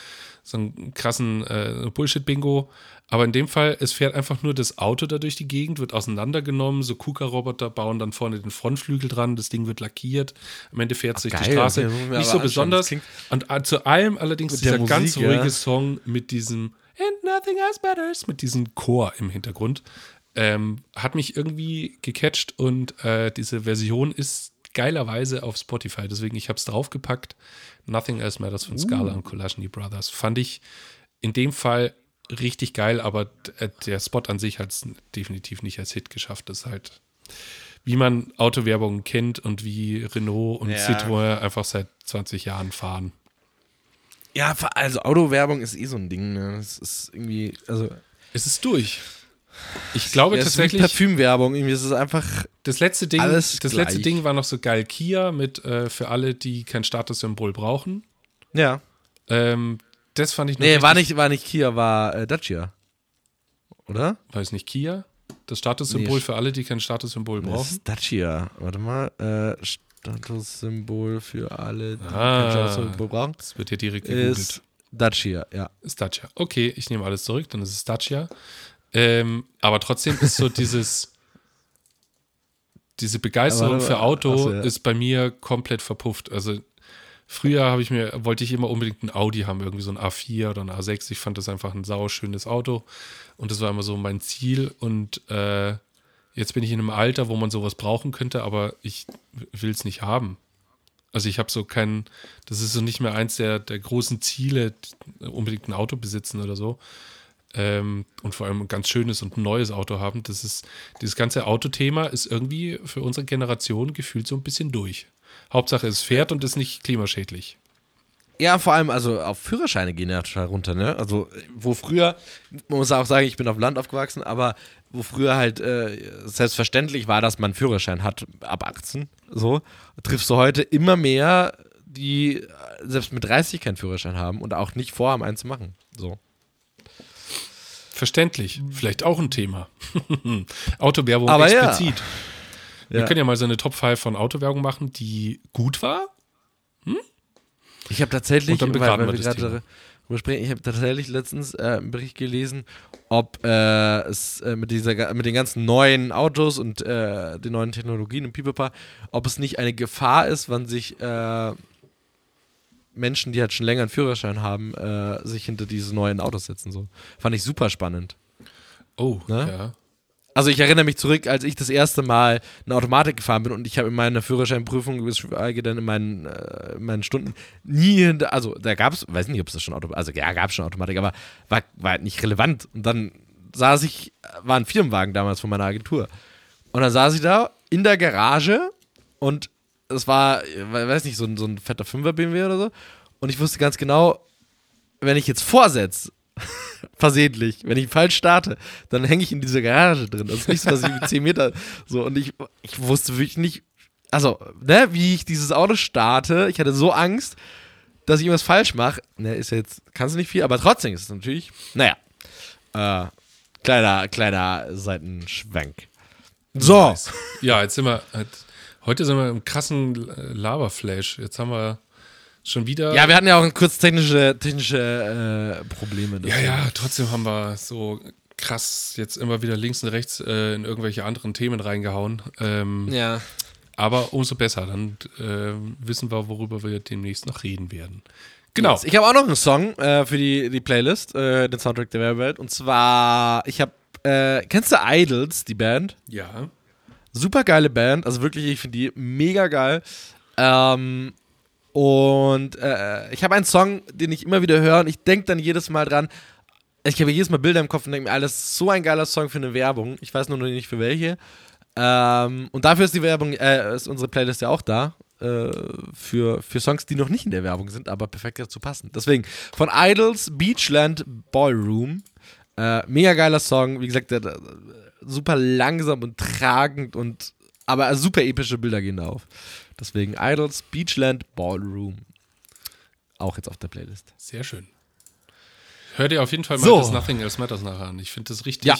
so einen krassen äh, Bullshit-Bingo. Aber in dem Fall, es fährt einfach nur das Auto da durch die Gegend, wird auseinandergenommen, so KUKA-Roboter bauen dann vorne den Frontflügel dran, das Ding wird lackiert, am Ende fährt es durch die geil, Straße. ich mir Nicht so besonders. Und äh, zu allem allerdings dieser ganz Musik, ja. ruhige Song mit diesem And nothing else matters, mit diesem Chor im Hintergrund, ähm, hat mich irgendwie gecatcht und äh, diese Version ist geilerweise auf Spotify, deswegen ich habe es draufgepackt. Nothing else matters von Scala und Kolashny Brothers. Fand ich in dem Fall richtig geil, aber äh, der Spot an sich hat es definitiv nicht als Hit geschafft. Das ist halt, wie man Autowerbungen kennt und wie Renault und Ja. Citroën einfach seit 20 Jahren fahren. Ja, also Autowerbung ist eh so ein Ding, ne? Das ist irgendwie, also. Es ist durch. Ich glaube Ja, tatsächlich, Parfümwerbung, irgendwie ist es einfach. das letzte Ding, alles das letzte. Ding war noch so geil Kia mit äh, für alle, die kein Statussymbol brauchen. Ja. Ähm, das fand ich noch Nee, war nicht, war nicht Kia, war äh, Dacia. Oder? Weiß nicht, Kia? Das Statussymbol Nee, für alle, die kein Statussymbol Das brauchen. ist Dacia. Warte mal. Äh, Statussymbol für alle, die Ah. kein Statussymbol brauchen. Das wird hier direkt gegoogelt. Ist Dacia, ja. Ist Dacia. Okay, ich nehme alles zurück, dann ist es Dacia. Ähm, aber trotzdem ist so dieses, diese Begeisterung Aber- für Auto so, ja. ist bei mir komplett verpufft. Also früher habe ich mir, wollte ich immer unbedingt ein Audi haben, irgendwie so ein A4 oder ein A6. Ich fand das einfach ein sauschönes Auto und das war immer so mein Ziel. Und äh, jetzt bin ich in einem Alter, wo man sowas brauchen könnte, aber ich will es nicht haben. Also ich habe so keinen, das ist so nicht mehr eins der, der großen Ziele, unbedingt ein Auto besitzen oder so. Ähm, und vor allem ein ganz schönes und neues Auto haben. Das ist, dieses ganze Autothema ist irgendwie für unsere Generation gefühlt so ein bisschen durch. Hauptsache es fährt und ist nicht klimaschädlich. Ja, vor allem, also auf Führerscheine gehen ja total runter, ne? Also, wo früher, man muss auch sagen, ich bin auf Land aufgewachsen, aber wo früher halt äh, selbstverständlich war, dass man Führerschein hat ab 18, so, triffst du heute immer mehr, die äh, selbst mit 30 keinen Führerschein haben und auch nicht vorhaben, einen zu machen. So. Verständlich. Vielleicht auch ein Thema. Autowerbung Aber ja. explizit. Wir Ja. können ja mal so eine Top 5 von Autowerbung machen, die gut war. Ich habe tatsächlich, Und weil, begraben weil wir wir das gerade Thema. darüber sprechen, ich habe tatsächlich letztens äh, einen Bericht gelesen, ob äh, es äh, mit, dieser, mit den ganzen neuen Autos und äh, den neuen Technologien im Pipepa, ob es nicht eine Gefahr ist, wann sich äh, Menschen, die halt schon länger einen Führerschein haben, äh, sich hinter diese neuen Autos setzen. So. Fand ich super spannend. Oh, Ne? ja. Also ich erinnere mich zurück, als ich das erste Mal eine Automatik gefahren bin und ich habe in meiner Führerscheinprüfung, geschweige denn in meinen, äh, in meinen Stunden, nie hinter, also da gab es, weiß nicht, ob es das schon Automatik, also ja, gab es schon Automatik, aber war, war halt nicht relevant. Und dann saß ich, war ein Firmenwagen damals von meiner Agentur. Und dann saß ich da in der Garage und es war, weiß nicht, so ein, so ein fetter 5er BMW oder so. Und ich wusste ganz genau, wenn ich jetzt vorsetze, versehentlich, wenn ich falsch starte, dann hänge ich in dieser Garage drin. Das ist nicht so, dass ich mit 10 Meter so und ich, ich wusste wirklich nicht, also, ne, wie ich dieses Auto starte, ich hatte so Angst, dass ich irgendwas falsch mache. Ne, ist ja jetzt, kannst du nicht viel, aber trotzdem ist es natürlich, naja, äh, kleiner, kleiner Seitenschwenk. So. Ja, jetzt sind wir, halt- heute sind wir im krassen Laberflash. Jetzt haben wir schon wieder. Ja, wir hatten ja auch kurz technische, technische äh, Probleme. Ja, ja, trotzdem haben wir so krass jetzt immer wieder links und rechts äh, in irgendwelche anderen Themen reingehauen. Ähm, Ja. Aber umso besser, dann äh, wissen wir, worüber wir demnächst noch reden werden. Genau. Ich habe auch noch einen Song äh, für die, die Playlist, äh, den Soundtrack der Werbewelt. Und zwar, ich habe, äh, kennst du Idols, die Band? Ja. Super geile Band, also wirklich, ich finde die mega geil. Ähm, und äh, ich habe einen Song, den ich immer wieder höre und ich denke dann jedes Mal dran. Ich habe jedes Mal Bilder im Kopf und denke mir, ist so ein geiler Song für eine Werbung. Ich weiß nur noch nicht für welche. Ähm, und dafür ist die Werbung, äh, ist unsere Playlist ja auch da. Äh, für, für Songs, die noch nicht in der Werbung sind, aber perfekt dazu passen. Deswegen von Idols Beachland Ballroom. Äh, mega geiler Song. Wie gesagt, der, der, super langsam und tragend und aber super epische Bilder gehen da auf. Deswegen Idols Beachland Ballroom. Auch jetzt auf der Playlist. Sehr schön. Hör dir auf jeden Fall mal So. das Nothing Else Matters nachher an. Ich finde das richtig. Ja.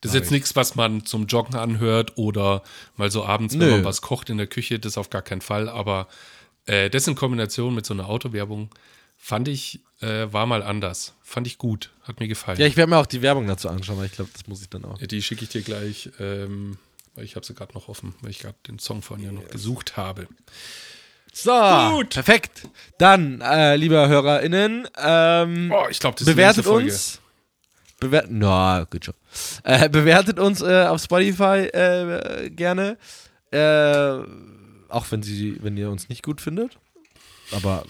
Das ist jetzt nichts, was man zum Joggen anhört oder mal so abends, wenn Nö. man was kocht in der Küche, das auf gar keinen Fall. Aber äh, das in Kombination mit so einer Autowerbung fand ich, äh, war mal anders. Fand ich gut. Hat mir gefallen. Ja, ich werde mir auch die Werbung dazu anschauen, weil ich glaube, das muss ich dann auch. Die schicke ich dir gleich, ähm, weil ich habe sie gerade noch offen, weil ich gerade den Song von ihr noch gesucht habe. So, Gut. perfekt. Dann, äh, liebe HörerInnen, ähm, Oh, ich glaube, das ist bewertet Folge. uns. Bewertet, na, gut schon. Äh, bewertet uns äh, auf Spotify äh, gerne. Äh, auch wenn, sie, wenn ihr uns nicht gut findet. Aber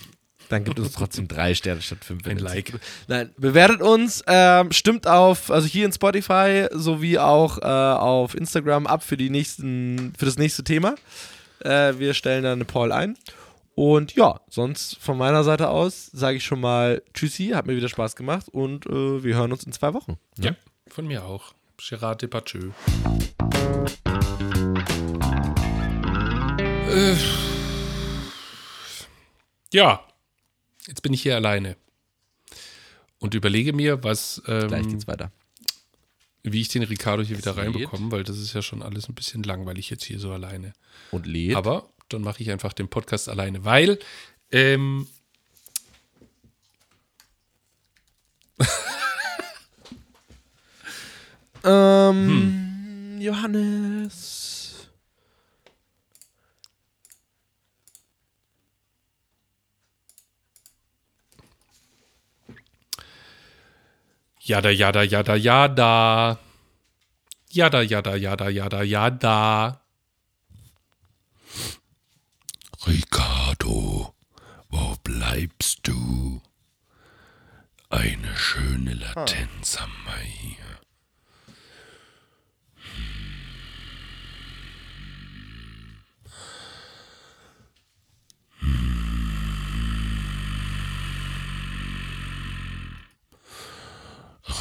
dann gibt uns trotzdem drei Sterne statt fünf. wenn Ein Like. Nein, bewertet uns, ähm, stimmt auf, also hier in Spotify sowie auch äh, auf Instagram ab für die nächsten, für das nächste Thema. Äh, wir stellen dann eine Poll ein. Und ja, sonst von meiner Seite aus sage ich schon mal Tschüssi, hat mir wieder Spaß gemacht und äh, wir hören uns in zwei Wochen. Ja, von mir auch. Gerard Depardieu. Äh, ja, jetzt bin ich hier alleine und überlege mir, was, Gleich ähm, geht's weiter. wie ich den Ricardo hier wieder Es lädt. reinbekomme, weil das ist ja schon alles ein bisschen langweilig jetzt hier so alleine. Und lädt. Aber dann mache ich einfach den Podcast alleine, weil ähm, ähm, Johannes. Jada, jada, jada, jada. Jada, jada, jada, jada, jada. Ricardo, wo bleibst du? Eine schöne Latenz haben wir hier.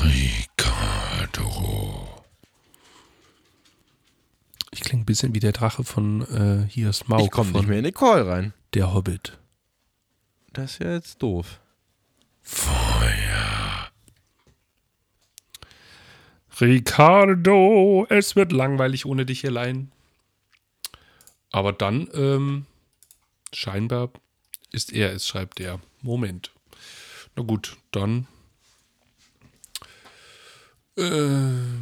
Ricardo. Ich klinge ein bisschen wie der Drache von äh, hier Smaug Ich komme nicht mehr in den Call rein. Der Hobbit. Das ist ja jetzt doof. Feuer. Ricardo, es wird langweilig ohne dich allein. Aber dann, ähm, scheinbar ist er es, schreibt er. Moment. Na gut, dann. 嗯